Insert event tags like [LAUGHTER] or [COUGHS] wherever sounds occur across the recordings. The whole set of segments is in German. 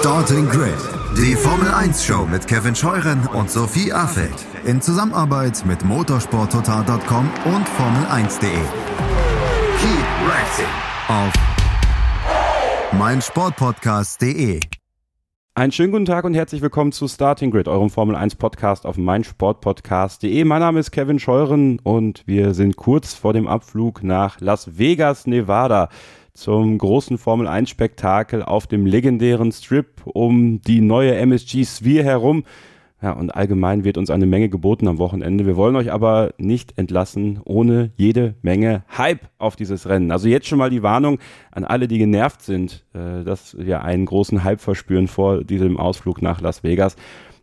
Starting Grid, die Formel 1 Show mit Kevin Scheuren und Sophie Affeld in Zusammenarbeit mit motorsporttotal.com und Formel1.de. Keep racing auf meinsportpodcast.de. Einen schönen guten Tag und herzlich willkommen zu Starting Grid, eurem Formel 1 Podcast auf meinsportpodcast.de. Mein Name ist Kevin Scheuren und wir sind kurz vor dem Abflug nach Las Vegas, Nevada zum großen Formel 1 Spektakel auf dem legendären Strip um die neue MSG Sphere herum. Ja, und allgemein wird uns eine Menge geboten am Wochenende. Wir wollen euch aber nicht entlassen ohne jede Menge Hype auf dieses Rennen. Also jetzt schon mal die Warnung an alle, die genervt sind, äh, dass wir einen großen Hype verspüren vor diesem Ausflug nach Las Vegas.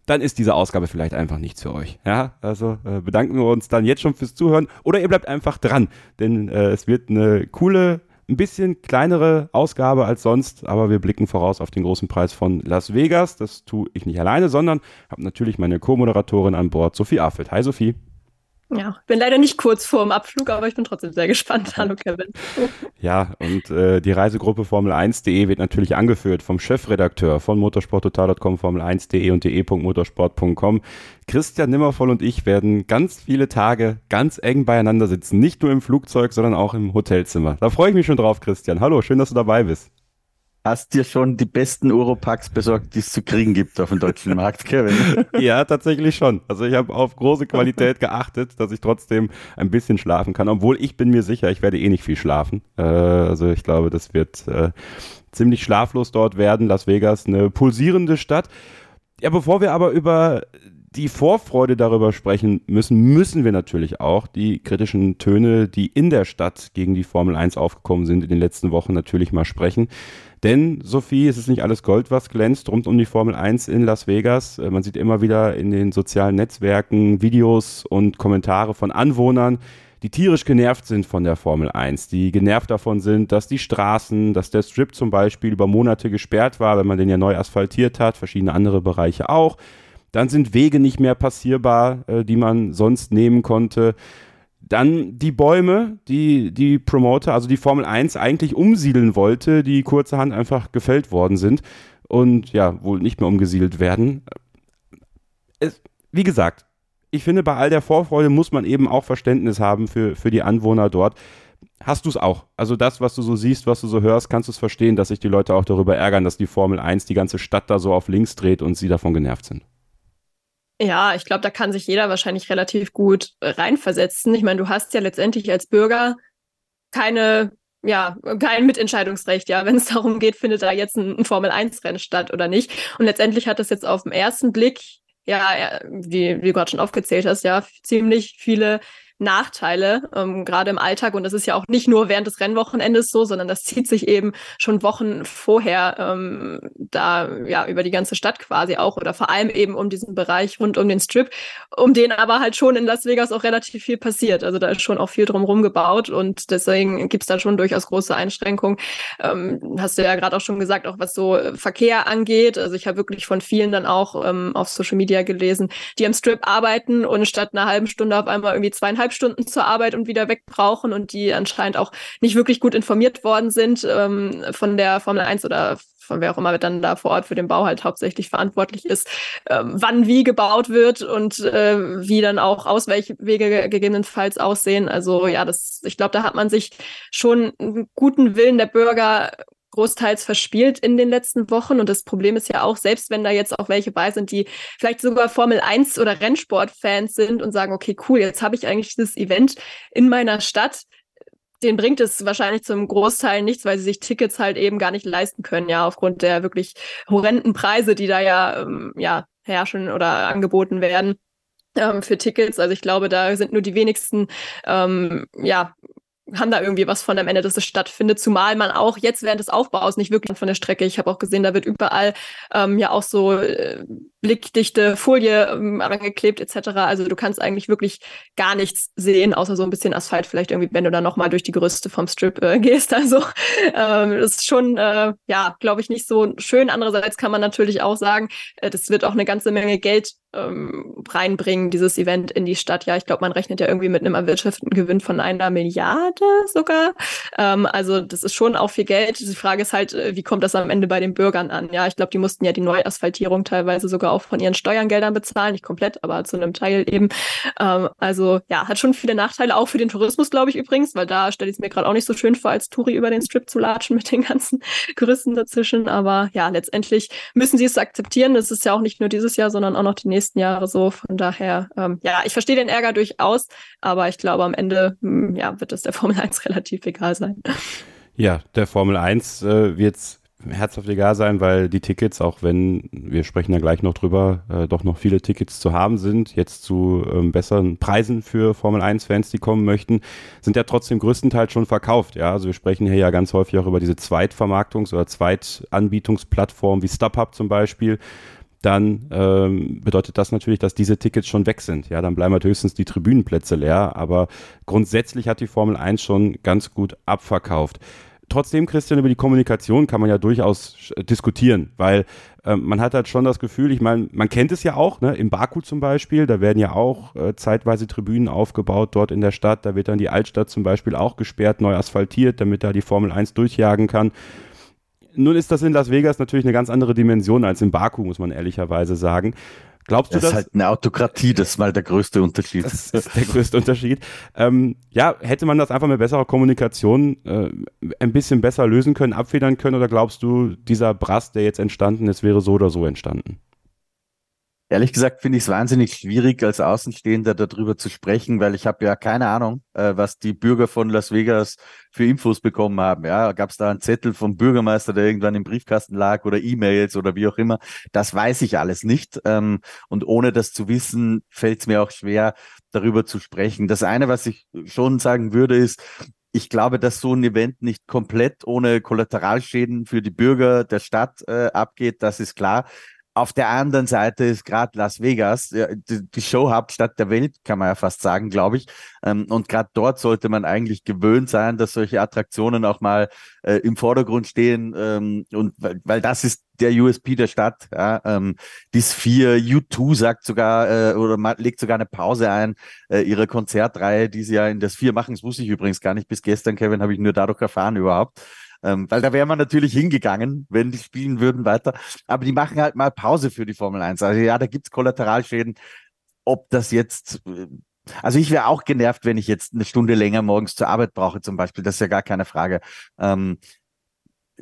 Dann ist diese Ausgabe vielleicht einfach nichts für euch. Ja, also äh, bedanken wir uns dann jetzt schon fürs Zuhören oder ihr bleibt einfach dran, denn äh, es wird eine coole ein bisschen kleinere Ausgabe als sonst, aber wir blicken voraus auf den großen Preis von Las Vegas. Das tue ich nicht alleine, sondern habe natürlich meine Co-Moderatorin an Bord, Sophie Affelt. Hi Sophie. Ja, bin leider nicht kurz vor dem Abflug, aber ich bin trotzdem sehr gespannt. Hallo [LAUGHS] Kevin. Ja, und äh, die Reisegruppe Formel1.de wird natürlich angeführt vom Chefredakteur von motorsporttotal.com, Formel1.de und de.motorsport.com. Christian Nimmervoll und ich werden ganz viele Tage ganz eng beieinander sitzen. Nicht nur im Flugzeug, sondern auch im Hotelzimmer. Da freue ich mich schon drauf, Christian. Hallo, schön, dass du dabei bist hast dir schon die besten Europacks besorgt, die es zu kriegen gibt auf dem deutschen Markt, Kevin. [LAUGHS] ja, tatsächlich schon. Also ich habe auf große Qualität [LAUGHS] geachtet, dass ich trotzdem ein bisschen schlafen kann, obwohl ich bin mir sicher, ich werde eh nicht viel schlafen. Äh, also ich glaube, das wird äh, ziemlich schlaflos dort werden. Las Vegas, eine pulsierende Stadt. Ja, bevor wir aber über die Vorfreude darüber sprechen müssen, müssen wir natürlich auch die kritischen Töne, die in der Stadt gegen die Formel 1 aufgekommen sind, in den letzten Wochen natürlich mal sprechen. Denn, Sophie, es ist nicht alles Gold, was glänzt rund um die Formel 1 in Las Vegas. Äh, man sieht immer wieder in den sozialen Netzwerken Videos und Kommentare von Anwohnern, die tierisch genervt sind von der Formel 1, die genervt davon sind, dass die Straßen, dass der Strip zum Beispiel über Monate gesperrt war, wenn man den ja neu asphaltiert hat, verschiedene andere Bereiche auch. Dann sind Wege nicht mehr passierbar, äh, die man sonst nehmen konnte. Dann die Bäume, die die Promoter, also die Formel 1 eigentlich umsiedeln wollte, die kurzerhand einfach gefällt worden sind und ja, wohl nicht mehr umgesiedelt werden. Es, wie gesagt, ich finde, bei all der Vorfreude muss man eben auch Verständnis haben für, für die Anwohner dort. Hast du es auch? Also das, was du so siehst, was du so hörst, kannst du es verstehen, dass sich die Leute auch darüber ärgern, dass die Formel 1 die ganze Stadt da so auf links dreht und sie davon genervt sind? Ja, ich glaube, da kann sich jeder wahrscheinlich relativ gut reinversetzen. Ich meine, du hast ja letztendlich als Bürger keine, ja, kein Mitentscheidungsrecht, ja, wenn es [LAUGHS] darum geht, findet da jetzt ein, ein Formel-1-Rennen statt oder nicht. Und letztendlich hat das jetzt auf den ersten Blick, ja, wie, wie du gerade schon aufgezählt hast, ja, ziemlich viele Nachteile, ähm, gerade im Alltag. Und das ist ja auch nicht nur während des Rennwochenendes so, sondern das zieht sich eben schon Wochen vorher ähm, da ja über die ganze Stadt quasi auch oder vor allem eben um diesen Bereich rund um den Strip, um den aber halt schon in Las Vegas auch relativ viel passiert. Also da ist schon auch viel drumherum gebaut und deswegen gibt's da schon durchaus große Einschränkungen. Ähm, hast du ja gerade auch schon gesagt, auch was so Verkehr angeht. Also ich habe wirklich von vielen dann auch ähm, auf Social Media gelesen, die am Strip arbeiten und statt einer halben Stunde auf einmal irgendwie zweieinhalb eineinhalb Stunden zur Arbeit und wieder weg brauchen und die anscheinend auch nicht wirklich gut informiert worden sind ähm, von der Formel 1 oder von wer auch immer dann da vor Ort für den Bau halt hauptsächlich verantwortlich ist, ähm, wann wie gebaut wird und äh, wie dann auch Ausweichwege gegebenenfalls aussehen. Also ja, das, ich glaube, da hat man sich schon einen guten Willen der Bürger großteils verspielt in den letzten Wochen. Und das Problem ist ja auch, selbst wenn da jetzt auch welche bei sind, die vielleicht sogar Formel 1 oder Rennsport-Fans sind und sagen, okay, cool, jetzt habe ich eigentlich dieses Event in meiner Stadt. Den bringt es wahrscheinlich zum Großteil nichts, weil sie sich Tickets halt eben gar nicht leisten können, ja, aufgrund der wirklich horrenden Preise, die da ja, ähm, ja herrschen oder angeboten werden ähm, für Tickets. Also ich glaube, da sind nur die wenigsten ähm, ja haben da irgendwie was von am Ende, dass es stattfindet, zumal man auch jetzt während des Aufbaus nicht wirklich von der Strecke, ich habe auch gesehen, da wird überall ähm, ja auch so äh, blickdichte Folie ähm, angeklebt etc. Also du kannst eigentlich wirklich gar nichts sehen, außer so ein bisschen Asphalt vielleicht irgendwie, wenn du dann nochmal durch die Gerüste vom Strip äh, [LAUGHS] gehst. Also ähm, das ist schon, äh, ja, glaube ich, nicht so schön. Andererseits kann man natürlich auch sagen, äh, das wird auch eine ganze Menge Geld ähm, reinbringen, dieses Event in die Stadt. Ja, ich glaube, man rechnet ja irgendwie mit einem erwirtschafteten Gewinn von einer Milliarde sogar. Ähm, also das ist schon auch viel Geld. Die Frage ist halt, äh, wie kommt das am Ende bei den Bürgern an? Ja, ich glaube, die mussten ja die Neuasphaltierung teilweise sogar auch von ihren Steuergeldern bezahlen, nicht komplett, aber zu einem Teil eben. Ähm, also ja, hat schon viele Nachteile, auch für den Tourismus, glaube ich übrigens, weil da stelle ich es mir gerade auch nicht so schön vor, als Touri über den Strip zu latschen mit den ganzen [LAUGHS] Gerüsten dazwischen. Aber ja, letztendlich müssen sie es akzeptieren. Das ist ja auch nicht nur dieses Jahr, sondern auch noch die nächsten Jahre so. Von daher, ähm, ja, ich verstehe den Ärger durchaus, aber ich glaube, am Ende mh, hm, ja, wird es der Formel 1 [LAUGHS] relativ egal sein. Ja, der Formel 1 äh, wird herzhaft egal sein, weil die Tickets, auch wenn wir sprechen da gleich noch drüber, äh, doch noch viele Tickets zu haben sind, jetzt zu ähm, besseren Preisen für Formel 1-Fans, die kommen möchten, sind ja trotzdem größtenteils schon verkauft. Ja, also wir sprechen hier ja ganz häufig auch über diese Zweitvermarktungs- oder Zweitanbietungsplattformen wie StubHub zum Beispiel. Dann ähm, bedeutet das natürlich, dass diese Tickets schon weg sind. Ja, dann bleiben halt höchstens die Tribünenplätze leer. Aber grundsätzlich hat die Formel 1 schon ganz gut abverkauft trotzdem, Christian, über die Kommunikation kann man ja durchaus diskutieren, weil äh, man hat halt schon das Gefühl, ich meine, man kennt es ja auch, ne, im Baku zum Beispiel, da werden ja auch äh, zeitweise Tribünen aufgebaut dort in der Stadt, da wird dann die Altstadt zum Beispiel auch gesperrt, neu asphaltiert, damit da die Formel 1 durchjagen kann. Nun ist das in Las Vegas natürlich eine ganz andere Dimension als in Baku, muss man ehrlicherweise sagen. Glaubst du das? Das ist halt eine Autokratie, das ist mal der größte Unterschied. Das ist der größte Unterschied. Ähm, ja, hätte man das einfach mit besserer Kommunikation äh, ein bisschen besser lösen können, abfedern können, oder glaubst du, dieser Brass, der jetzt entstanden ist, wäre so oder so entstanden? Ehrlich gesagt finde ich es wahnsinnig schwierig, als Außenstehender darüber zu sprechen, weil ich habe ja keine Ahnung, äh, was die Bürger von Las Vegas für Infos bekommen haben. Ja, gab es da einen Zettel vom Bürgermeister, der irgendwann im Briefkasten lag oder E-Mails oder wie auch immer. Das weiß ich alles nicht. Ähm, und ohne das zu wissen, fällt es mir auch schwer, darüber zu sprechen. Das eine, was ich schon sagen würde, ist, ich glaube, dass so ein Event nicht komplett ohne Kollateralschäden für die Bürger der Stadt äh, abgeht, das ist klar. Auf der anderen Seite ist gerade Las Vegas, die, Showhauptstadt der Welt, kann man ja fast sagen, glaube ich. Ähm, und gerade dort sollte man eigentlich gewöhnt sein, dass solche Attraktionen auch mal äh, im Vordergrund stehen. Ähm, und weil, weil das ist der USP der Stadt. Ja, ähm, die Sphere, U2 sagt sogar äh, oder legt sogar eine Pause ein, äh, ihre Konzertreihe, die sie ja in der Sphere machen. Das wusste ich übrigens gar nicht bis gestern, Kevin, habe ich nur dadurch erfahren überhaupt. Ähm, weil da wäre man natürlich hingegangen, wenn die spielen würden weiter. Aber die machen halt mal Pause für die Formel 1. Also ja, da gibt's Kollateralschäden. Ob das jetzt, äh, also ich wäre auch genervt, wenn ich jetzt eine Stunde länger morgens zur Arbeit brauche zum Beispiel. Das ist ja gar keine Frage. Ähm,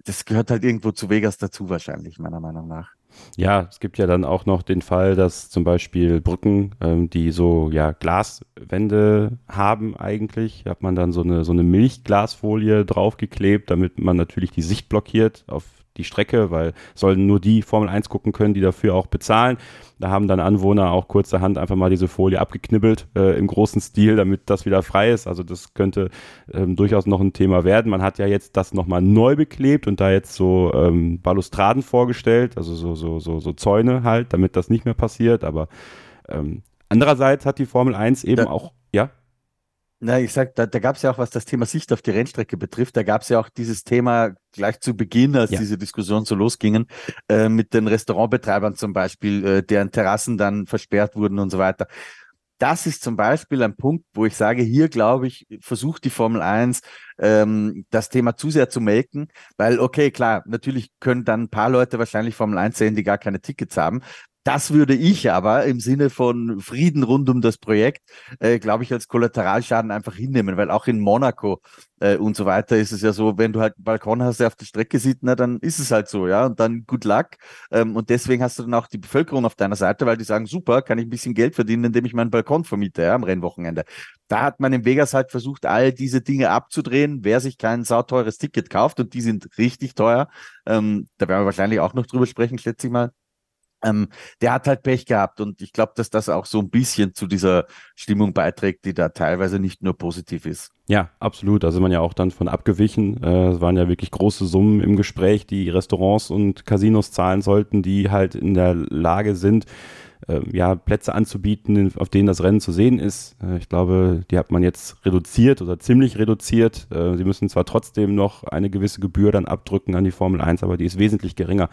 das gehört halt irgendwo zu Vegas dazu wahrscheinlich, meiner Meinung nach. Ja, es gibt ja dann auch noch den Fall, dass zum Beispiel Brücken, ähm, die so ja Glaswände haben eigentlich, hat man dann so eine so eine Milchglasfolie draufgeklebt, damit man natürlich die Sicht blockiert auf die Strecke, weil sollen nur die Formel 1 gucken können, die dafür auch bezahlen. Da haben dann Anwohner auch kurzerhand einfach mal diese Folie abgeknibbelt äh, im großen Stil, damit das wieder frei ist. Also das könnte ähm, durchaus noch ein Thema werden. Man hat ja jetzt das nochmal neu beklebt und da jetzt so ähm, Balustraden vorgestellt, also so, so, so, so Zäune halt, damit das nicht mehr passiert. Aber ähm, andererseits hat die Formel 1 eben da, auch, ja? Na, ich sag, da, da gab es ja auch, was das Thema Sicht auf die Rennstrecke betrifft, da gab es ja auch dieses Thema gleich zu Beginn, als ja. diese Diskussion so losgingen, äh, mit den Restaurantbetreibern zum Beispiel, äh, deren Terrassen dann versperrt wurden und so weiter. Das ist zum Beispiel ein Punkt, wo ich sage, hier glaube ich, versucht die Formel 1 ähm, das Thema zu sehr zu melken, weil okay, klar, natürlich können dann ein paar Leute wahrscheinlich Formel 1 sehen, die gar keine Tickets haben. Das würde ich aber im Sinne von Frieden rund um das Projekt, äh, glaube ich, als Kollateralschaden einfach hinnehmen, weil auch in Monaco äh, und so weiter ist es ja so, wenn du halt einen Balkon hast, der auf der Strecke sieht, na, dann ist es halt so, ja, und dann good luck. Ähm, und deswegen hast du dann auch die Bevölkerung auf deiner Seite, weil die sagen, super, kann ich ein bisschen Geld verdienen, indem ich meinen Balkon vermiete, ja, am Rennwochenende. Da hat man in Vegas halt versucht, all diese Dinge abzudrehen, wer sich kein sauteures Ticket kauft, und die sind richtig teuer. Ähm, da werden wir wahrscheinlich auch noch drüber sprechen, schätze ich mal Ähm, der hat halt Pech gehabt und ich glaube, dass das auch so ein bisschen zu dieser Stimmung beiträgt, die da teilweise nicht nur positiv ist. Ja, absolut. Da sind man ja auch dann von abgewichen. Äh, es waren ja wirklich große Summen im Gespräch, die Restaurants und Casinos zahlen sollten, die halt in der Lage sind, äh, ja, Plätze anzubieten, auf denen das Rennen zu sehen ist. Äh, ich glaube, die hat man jetzt reduziert oder ziemlich reduziert. Äh, sie müssen zwar trotzdem noch eine gewisse Gebühr dann abdrücken an die Formel 1, aber die ist wesentlich geringer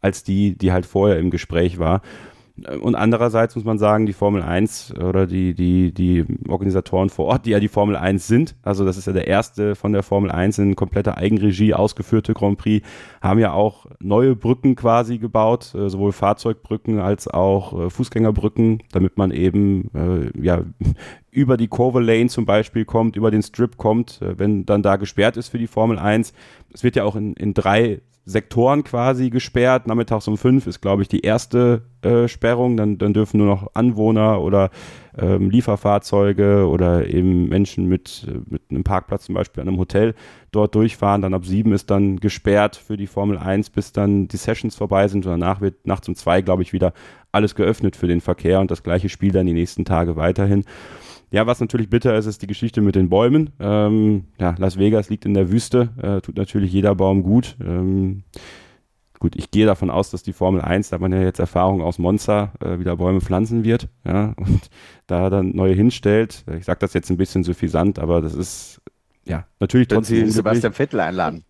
als die, die halt vorher im Gespräch war. Und andererseits muss man sagen, die Formel 1 oder die, die, die Organisatoren vor Ort, die ja die Formel 1 sind, also das ist ja der erste von der Formel 1 in kompletter Eigenregie ausgeführte Grand Prix, haben ja auch neue Brücken quasi gebaut, äh, sowohl Fahrzeugbrücken als auch äh, Fußgängerbrücken, damit man eben äh, ja [LAUGHS] über die Kurve Lane zum Beispiel kommt, über den Strip kommt, wenn dann da gesperrt ist für die Formel 1. Es wird ja auch in, in drei Sektoren quasi gesperrt. Nachmittags um fünf ist, glaube ich, die erste äh, Sperrung. Dann, dann dürfen nur noch Anwohner oder ähm, Lieferfahrzeuge oder eben Menschen mit, mit einem Parkplatz zum Beispiel an einem Hotel dort durchfahren. Dann ab sieben ist dann gesperrt für die Formel 1, bis dann die Sessions vorbei sind. Und danach wird nachts um zwei, glaube ich, wieder alles geöffnet für den Verkehr und das gleiche Spiel dann die nächsten Tage weiterhin. Ja, was natürlich bitter ist, ist die Geschichte mit den Bäumen. Ähm, ja, Las Vegas liegt in der Wüste, äh, tut natürlich jeder Baum gut. Ähm, gut, ich gehe davon aus, dass die Formel 1, da man ja jetzt Erfahrung aus Monza, äh, wieder Bäume pflanzen wird, ja, [LAUGHS] und da dann neue hinstellt. Ich sage das jetzt ein bisschen suffisant, aber das ist ja natürlich trotzdem. Sie Sebastian Vettel einladen.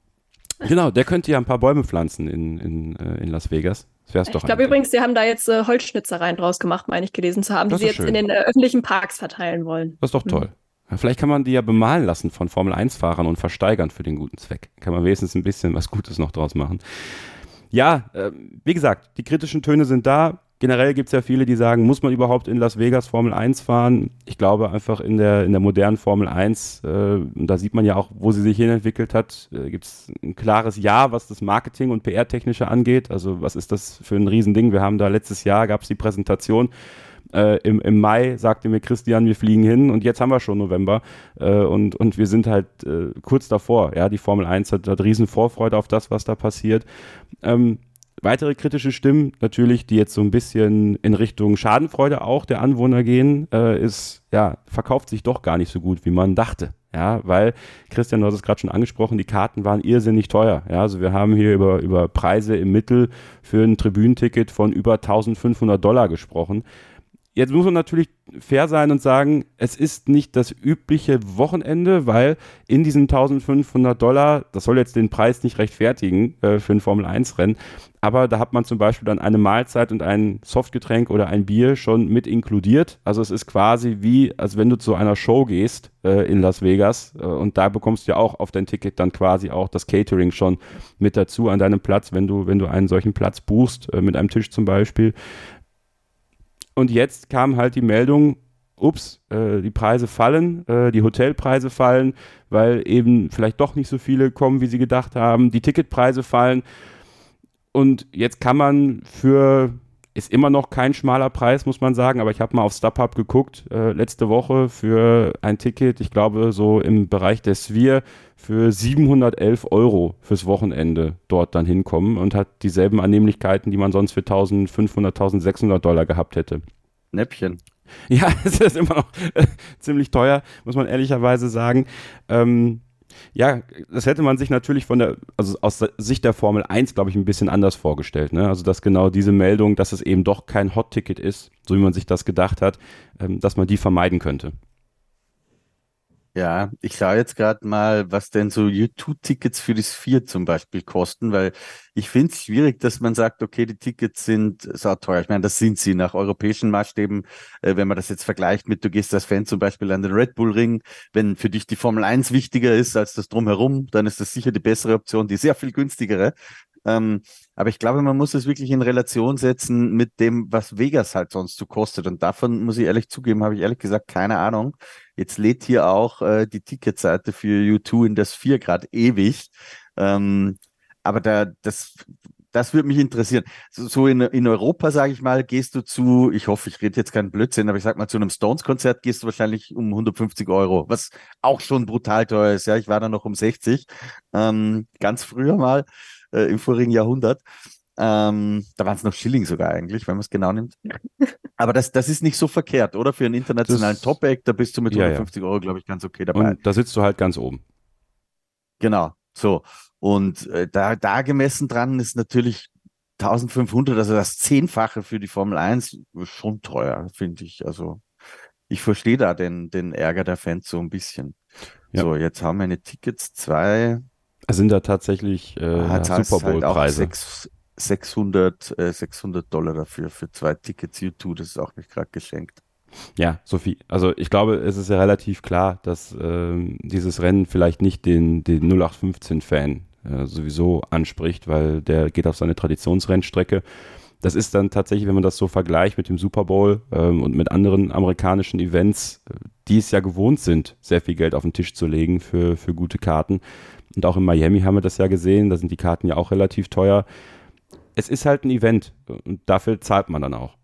Genau, der könnte ja ein paar Bäume pflanzen in, in, äh, in Las Vegas. Das ich glaube übrigens, sie haben da jetzt äh, Holzschnitzereien draus gemacht, meine ich gelesen zu haben, die sie jetzt schön. in den äh, öffentlichen Parks verteilen wollen. Das ist doch mhm. toll. Mhm. Vielleicht kann man die ja bemalen lassen von Formel-1-Fahrern und versteigern für den guten Zweck. Kann man wenigstens ein bisschen was Gutes noch draus machen. Ja, äh, wie gesagt, die kritischen Töne sind da generell gibt es ja viele, die sagen, muss man überhaupt in Las Vegas Formel 1 fahren? Ich glaube einfach in der, in der modernen Formel 1, äh, da sieht man ja auch, wo sie sich hinentwickelt hat, äh, gibt es ein klares Ja, was das Marketing und PR-Technische angeht. Also was ist das für ein Riesending? Wir haben da letztes Jahr, gab es die Präsentation. Äh, im, Im Mai sagte mir Christian, wir fliegen hin und jetzt haben wir schon November äh, und, und wir sind halt äh, kurz davor. Ja, die Formel 1 hat, hat riesen Vorfreude auf das, was da passiert. Ähm, Weitere kritische Stimmen, natürlich, die jetzt so ein bisschen in Richtung Schadenfreude auch der Anwohner gehen, äh, ist, ja, verkauft sich doch gar nicht so gut, wie man dachte. Ja, weil, Christian, du hast es gerade schon angesprochen, die Karten waren irrsinnig teuer. Ja, also wir haben hier über, über Preise im Mittel für ein Tribünenticket von über 1500 Dollar gesprochen. Jetzt muss man natürlich fair sein und sagen, es ist nicht das übliche Wochenende, weil in diesen 1500 Dollar, das soll jetzt den Preis nicht rechtfertigen äh, für ein Formel-1-Rennen, aber da hat man zum Beispiel dann eine Mahlzeit und ein Softgetränk oder ein Bier schon mit inkludiert. Also es ist quasi wie, als wenn du zu einer Show gehst äh, in Las Vegas äh, und da bekommst du ja auch auf dein Ticket dann quasi auch das Catering schon mit dazu an deinem Platz, wenn du, wenn du einen solchen Platz buchst, äh, mit einem Tisch zum Beispiel. Und jetzt kam halt die Meldung, ups, äh, die Preise fallen, äh, die Hotelpreise fallen, weil eben vielleicht doch nicht so viele kommen, wie sie gedacht haben. Die Ticketpreise fallen. Und jetzt kann man für, ist immer noch kein schmaler Preis, muss man sagen, aber ich habe mal auf StubHub geguckt, äh, letzte Woche für ein Ticket, ich glaube so im Bereich der Sphere, für 711 Euro fürs Wochenende dort dann hinkommen und hat dieselben Annehmlichkeiten, die man sonst für 1500, 1600 Dollar gehabt hätte. Näppchen. Ja, [LAUGHS] es ist immer noch äh, ziemlich teuer, muss man ehrlicherweise sagen. Ähm, ja, das hätte man sich natürlich von der, also aus Sicht der Formel 1, glaube ich, ein bisschen anders vorgestellt. Ne? Also, dass genau diese Meldung, dass es eben doch kein Hot-Ticket ist, so wie man sich das gedacht hat, ähm, dass man die vermeiden könnte. Ja, ich schaue jetzt gerade mal, was denn so U2-Tickets für das 4 zum Beispiel kosten, weil ich finde es schwierig, dass man sagt, okay, die Tickets sind so teuer. Ich meine, das sind sie nach europäischen Maßstäben. Äh, wenn man das jetzt vergleicht mit, du gehst als Fan zum Beispiel an den Red Bull Ring, wenn für dich die Formel 1 wichtiger ist als das drumherum, dann ist das sicher die bessere Option, die sehr viel günstigere. Ähm, aber ich glaube, man muss es wirklich in Relation setzen mit dem, was Vegas halt sonst so kostet. Und davon muss ich ehrlich zugeben, habe ich ehrlich gesagt keine Ahnung. Jetzt lädt hier auch äh, die Ticketseite für U2 in das 4 Grad ewig. Ähm, aber da, das, das würde mich interessieren. So, so in, in Europa, sage ich mal, gehst du zu, ich hoffe, ich rede jetzt keinen Blödsinn, aber ich sag mal, zu einem Stones-Konzert gehst du wahrscheinlich um 150 Euro, was auch schon brutal teuer ist. Ja, ich war da noch um 60, ähm, ganz früher mal, äh, im vorigen Jahrhundert. Ähm, da waren es noch Schilling sogar eigentlich, wenn man es genau nimmt. [LAUGHS] Aber das, das ist nicht so verkehrt, oder? Für einen internationalen Top-Act, da bist du mit 150 ja. Euro, glaube ich, ganz okay dabei. Und da sitzt du halt ganz oben. Genau, so. Und äh, da, da gemessen dran ist natürlich 1500, also das Zehnfache für die Formel 1, schon teuer, finde ich. Also ich verstehe da den, den Ärger der Fans so ein bisschen. Ja. So, jetzt haben meine Tickets zwei. Sind da tatsächlich äh, ah, Super Bowl-Preise? Halt 600, äh, 600 Dollar dafür, für zwei Tickets U2, das ist auch nicht gerade geschenkt. Ja, Sophie. Also ich glaube, es ist ja relativ klar, dass ähm, dieses Rennen vielleicht nicht den, den 0815-Fan äh, sowieso anspricht, weil der geht auf seine Traditionsrennstrecke. Das ist dann tatsächlich, wenn man das so vergleicht mit dem Super Bowl ähm, und mit anderen amerikanischen Events, äh, die es ja gewohnt sind, sehr viel Geld auf den Tisch zu legen für, für gute Karten. Und auch in Miami haben wir das ja gesehen, da sind die Karten ja auch relativ teuer. Es ist halt ein Event und dafür zahlt man dann auch.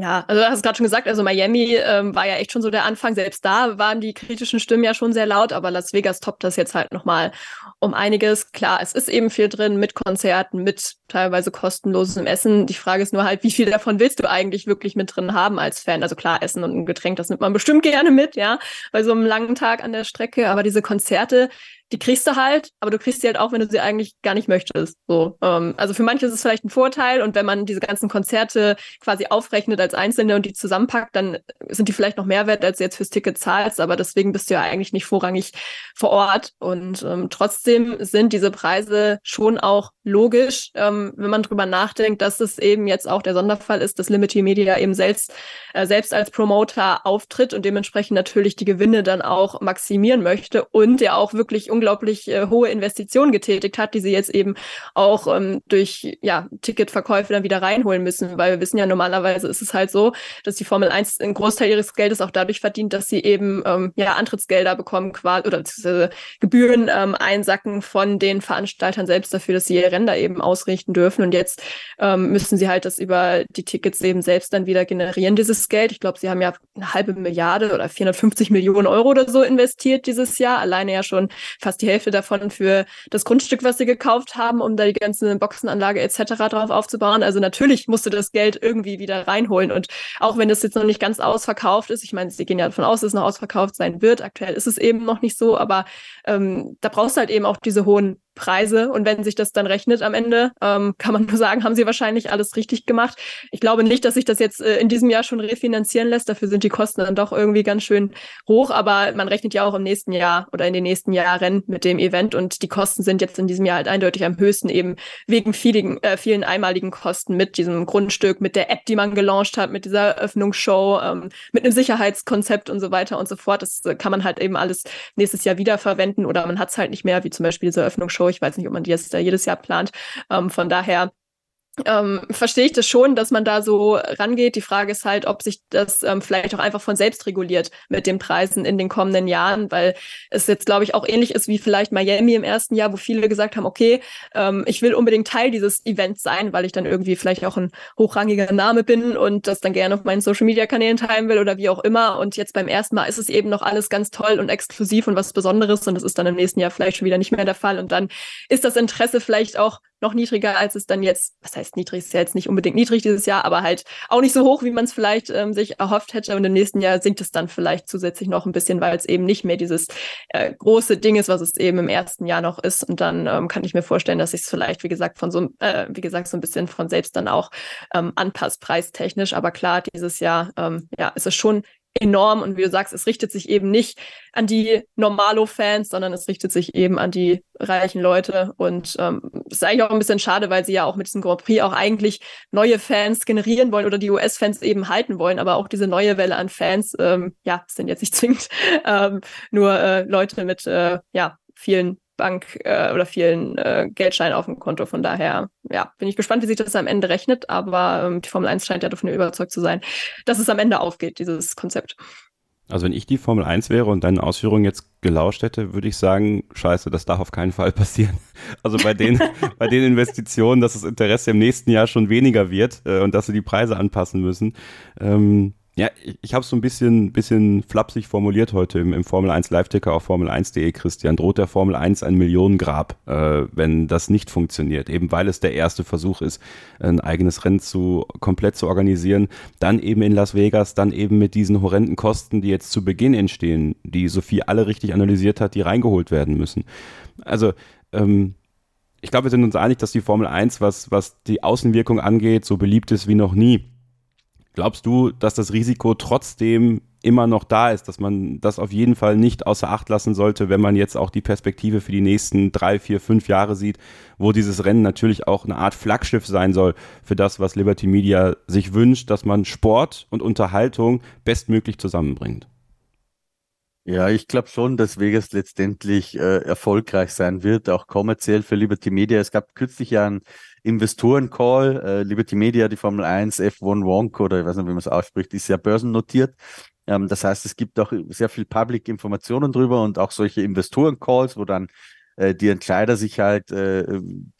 Ja, also du hast gerade schon gesagt, also Miami ähm, war ja echt schon so der Anfang. Selbst da waren die kritischen Stimmen ja schon sehr laut, aber Las Vegas toppt das jetzt halt nochmal um einiges. Klar, es ist eben viel drin mit Konzerten, mit teilweise kostenlosem Essen. Die Frage ist nur halt, wie viel davon willst du eigentlich wirklich mit drin haben als Fan? Also klar, Essen und ein Getränk, das nimmt man bestimmt [LAUGHS] gerne mit, ja, bei so einem langen Tag an der Strecke. Aber diese Konzerte, die kriegst du halt, aber du kriegst sie halt auch, wenn du sie eigentlich gar nicht möchtest. So, ähm, also für manche ist es vielleicht ein Vorteil und wenn man diese ganzen Konzerte quasi aufrechnet als Einzelne und die zusammenpackt, dann sind die vielleicht noch mehr wert, als du jetzt fürs Ticket zahlst, aber deswegen bist du ja eigentlich nicht vorrangig vor Ort und ähm, trotzdem sind diese Preise schon auch logisch, ähm, wenn man drüber nachdenkt, dass es eben jetzt auch der Sonderfall ist, dass Liberty Media eben selbst, äh, selbst als Promoter auftritt und dementsprechend natürlich die Gewinne dann auch maximieren möchte und ja auch wirklich unglaublich äh, hohe Investitionen getätigt hat, die sie jetzt eben auch ähm, durch ja, Ticketverkäufe dann wieder reinholen müssen, weil wir wissen ja normalerweise ist es halt so, dass die Formel 1 einen Großteil ihres Geldes auch dadurch verdient, dass sie eben ähm, ja Antrittsgelder bekommen quasi oder Gebühren ähm, einsacken von den Veranstaltern selbst dafür, dass sie ihr Rennen da eben ausrichten dürfen. Und jetzt ähm, müssen sie halt das über die Tickets eben selbst dann wieder generieren, dieses Geld. Ich glaube, sie haben ja eine halbe Milliarde oder 450 Millionen Euro oder so investiert dieses Jahr, alleine ja schon fast die Hälfte davon für das Grundstück, was sie gekauft haben, um da die ganze Boxenanlage etc. drauf aufzubauen. Also natürlich musste das Geld irgendwie wieder reinholen. Und auch wenn das jetzt noch nicht ganz ausverkauft ist, ich meine, sie gehen ja davon aus, dass es noch ausverkauft sein wird. Aktuell ist es eben noch nicht so, aber ähm, da brauchst du halt eben auch diese hohen Preise. Und wenn sich das dann rechnet am Ende, ähm, kann man nur sagen, haben sie wahrscheinlich alles richtig gemacht. Ich glaube nicht, dass sich das jetzt äh, in diesem Jahr schon refinanzieren lässt. Dafür sind die Kosten dann doch irgendwie ganz schön hoch. Aber man rechnet ja auch im nächsten Jahr oder in den nächsten Jahren mit dem Event. Und die Kosten sind jetzt in diesem Jahr halt eindeutig am höchsten, eben wegen vielen, äh, vielen einmaligen Kosten mit diesem Grundstück, mit der App, die man gelauncht hat, mit dieser Eröffnungsshow, ähm, mit einem Sicherheitskonzept und so weiter und so fort. Das äh, kann man halt eben alles nächstes Jahr wiederverwenden oder man hat es halt nicht mehr, wie zum Beispiel diese Eröffnungsshow ich weiß nicht, ob man die jetzt jedes Jahr plant. Ähm, von daher ähm, verstehe ich das schon, dass man da so rangeht. Die Frage ist halt, ob sich das ähm, vielleicht auch einfach von selbst reguliert mit den Preisen in den kommenden Jahren, weil es jetzt, glaube ich, auch ähnlich ist wie vielleicht Miami im ersten Jahr, wo viele gesagt haben, okay, ähm, ich will unbedingt Teil dieses Events sein, weil ich dann irgendwie vielleicht auch ein hochrangiger Name bin und das dann gerne auf meinen Social-Media-Kanälen teilen will oder wie auch immer. Und jetzt beim ersten Mal ist es eben noch alles ganz toll und exklusiv und was Besonderes und das ist dann im nächsten Jahr vielleicht schon wieder nicht mehr der Fall. Und dann ist das Interesse vielleicht auch noch niedriger, als es dann jetzt, was heißt niedrig, ist ja jetzt nicht unbedingt niedrig dieses Jahr, aber halt auch nicht so hoch, wie man es vielleicht ähm, sich erhofft hätte. Und im nächsten Jahr sinkt es dann vielleicht zusätzlich noch ein bisschen, weil es eben nicht mehr dieses äh, große Ding ist, was es eben im ersten Jahr noch ist. Und dann ähm, kann ich mir vorstellen, dass sich es vielleicht, wie gesagt, von so, äh, wie gesagt, so ein bisschen von selbst dann auch ähm, anpasst, preistechnisch. Aber klar, dieses Jahr, ähm, ja, ist es schon enorm und wie du sagst, es richtet sich eben nicht an die Normalo-Fans, sondern es richtet sich eben an die reichen Leute. Und ähm, ist eigentlich auch ein bisschen schade, weil sie ja auch mit diesem Grand Prix auch eigentlich neue Fans generieren wollen oder die US-Fans eben halten wollen, aber auch diese neue Welle an Fans, ähm, ja, sind jetzt nicht zwingend [LAUGHS] ähm, nur äh, Leute mit äh, ja vielen Bank äh, oder vielen äh, Geldscheinen auf dem Konto. Von daher, ja, bin ich gespannt, wie sich das am Ende rechnet. Aber ähm, die Formel 1 scheint ja davon überzeugt zu sein, dass es am Ende aufgeht, dieses Konzept. Also wenn ich die Formel 1 wäre und deine Ausführungen jetzt gelauscht hätte, würde ich sagen, scheiße, das darf auf keinen Fall passieren. [LAUGHS] Also bei den, [LAUGHS] bei den Investitionen, dass das Interesse im nächsten Jahr schon weniger wird äh, und dass sie die Preise anpassen müssen. Ähm, Ja, ich, ich habe es so ein bisschen, bisschen flapsig formuliert heute im, im Formel 1 Live-Ticker auf Formel1.de, Christian. Droht der Formel 1 ein Millionengrab, äh, wenn das nicht funktioniert? Eben weil es der erste Versuch ist, ein eigenes Rennen zu komplett zu organisieren. Dann eben in Las Vegas, dann eben mit diesen horrenden Kosten, die jetzt zu Beginn entstehen, die Sophie alle richtig analysiert hat, die reingeholt werden müssen. Also, ähm, ich glaube, wir sind uns einig, dass die Formel 1, was, was die Außenwirkung angeht, so beliebt ist wie noch nie. Glaubst du, dass das Risiko trotzdem immer noch da ist, dass man das auf jeden Fall nicht außer Acht lassen sollte, wenn man jetzt auch die Perspektive für die nächsten drei, vier, fünf Jahre sieht, wo dieses Rennen natürlich auch eine Art Flaggschiff sein soll für das, was Liberty Media sich wünscht, dass man Sport und Unterhaltung bestmöglich zusammenbringt? Ja, ich glaube schon, dass Vegas letztendlich äh, erfolgreich sein wird, auch kommerziell für Liberty Media. Es gab kürzlich ja einen Investoren-Call. Äh, Liberty Media, die Formel 1, F1 Wonk oder ich weiß nicht, wie man es ausspricht, ist ja börsennotiert. Ähm, das heißt, es gibt auch sehr viel Public-Informationen drüber und auch solche Investoren-Calls, wo dann äh, die Entscheider sich halt äh,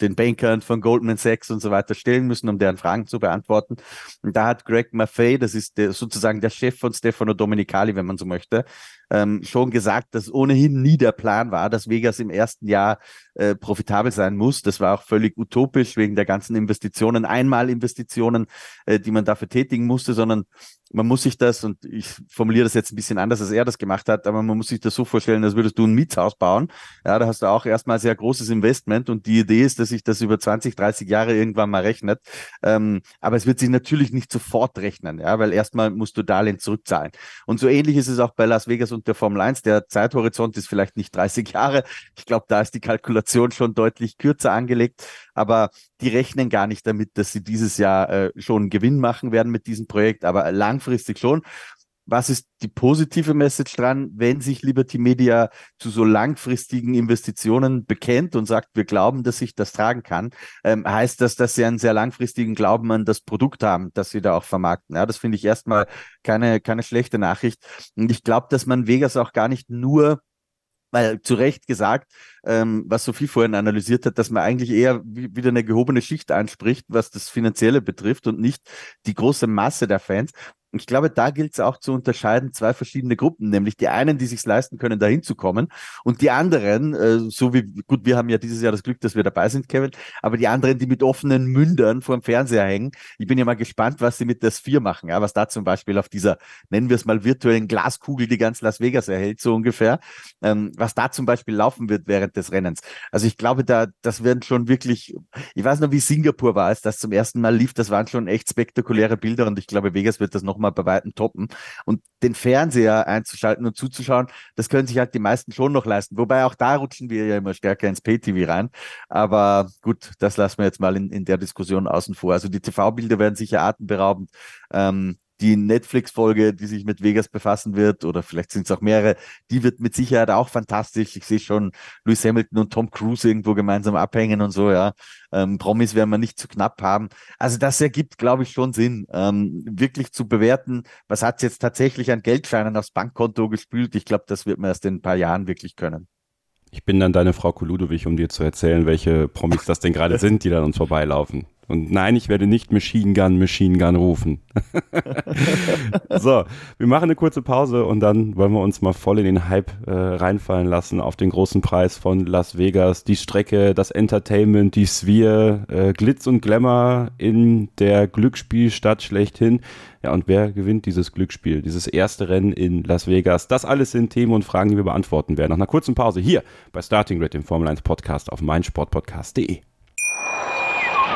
den Bankern von Goldman Sachs und so weiter stellen müssen, um deren Fragen zu beantworten. Und da hat Greg Maffei, das ist der, sozusagen der Chef von Stefano Domenicali, wenn man so möchte, ähm, schon gesagt, dass ohnehin nie der Plan war, dass Vegas im ersten Jahr äh, profitabel sein muss. Das war auch völlig utopisch wegen der ganzen Investitionen, Einmalinvestitionen, äh, die man dafür tätigen musste, sondern man muss sich das, und ich formuliere das jetzt ein bisschen anders, als er das gemacht hat, aber man muss sich das so vorstellen, als würdest du ein Mietshaus bauen. Ja, da hast du auch erstmal sehr großes Investment und die Idee ist, dass sich das über 20, 30 Jahre irgendwann mal rechnet. Ähm, aber es wird sich natürlich nicht sofort rechnen, ja, weil erstmal musst du Darlehen zurückzahlen. Und so ähnlich ist es auch bei Las Vegas und der Formel 1. Der Zeithorizont ist vielleicht nicht 30 [LAUGHS] Jahre. Ich glaube, da ist die Kalkulation schon deutlich kürzer angelegt. Aber die rechnen gar nicht damit, dass sie dieses Jahr äh, schon Gewinn machen werden mit diesem Projekt, aber langfristig schon. Was ist die positive Message dran, wenn sich Liberty Media zu so langfristigen Investitionen bekennt und sagt, wir glauben, dass sich das tragen kann, ähm, heißt das, dass sie einen sehr langfristigen Glauben an das Produkt haben, das sie da auch vermarkten. Ja, das finde ich erstmal keine, keine schlechte Nachricht. Und ich glaube, dass man Vegas auch gar nicht nur weil zu Recht gesagt, ähm, was Sophie vorhin analysiert hat, dass man eigentlich eher wieder eine gehobene Schicht anspricht, was das Finanzielle betrifft und nicht die große Masse der Fans. Ich glaube, da gilt es auch zu unterscheiden, zwei verschiedene Gruppen, nämlich die einen, die sich leisten können, dahin zu kommen und die anderen, äh, so wie, gut, wir haben ja dieses Jahr das Glück, dass wir dabei sind, Kevin, aber die anderen, die mit offenen Mündern vor dem Fernseher hängen. Ich bin ja mal gespannt, was sie mit der Sphere machen, ja, was da zum Beispiel auf dieser, nennen wir es mal virtuellen Glaskugel, die ganz Las Vegas erhält, so ungefähr, ähm, was da zum Beispiel laufen wird während des Rennens. Also ich glaube, da, das werden schon wirklich, ich weiß noch, wie Singapur war, als das zum ersten Mal lief, das waren schon echt spektakuläre Bilder und ich glaube, Vegas wird das noch nochmal bei Weitem toppen. Und den Fernseher einzuschalten und zuzuschauen, das können sich halt die meisten schon noch leisten. Wobei auch da rutschen wir ja immer stärker ins Pay-TV rein. Aber gut, das lassen wir jetzt mal in, in der Diskussion außen vor. Also die TV-Bilder werden sicher atemberaubend. Ähm, die Netflix-Folge, die sich mit Vegas befassen wird, oder vielleicht sind es auch mehrere, die wird mit Sicherheit auch fantastisch. Ich sehe schon Lewis Hamilton und Tom Cruise irgendwo gemeinsam abhängen und so, ja. Ähm, Promis werden wir nicht zu knapp haben. Also das ergibt, glaube ich, schon Sinn, ähm, wirklich zu bewerten, was hat jetzt tatsächlich an Geldscheinen aufs Bankkonto gespült. Ich glaube, das wird man erst in ein paar Jahren wirklich können. Ich bin dann deine Frau Koludowich, um dir zu erzählen, welche Promis das denn gerade [LAUGHS] sind, die dann uns vorbeilaufen. Und nein, ich werde nicht Machine Gun, Machine Gun rufen. [LAUGHS] so, wir machen eine kurze Pause und dann wollen wir uns mal voll in den Hype äh, reinfallen lassen auf den großen Preis von Las Vegas. Die Strecke, das Entertainment, die Sphere, äh, Glitz und Glamour in der Glücksspielstadt schlechthin. Ja, und wer gewinnt dieses Glücksspiel, dieses erste Rennen in Las Vegas? Das alles sind Themen und Fragen, die wir beantworten werden. Nach einer kurzen Pause hier bei Starting Grid, dem Formel 1 Podcast auf meinsportpodcast.de.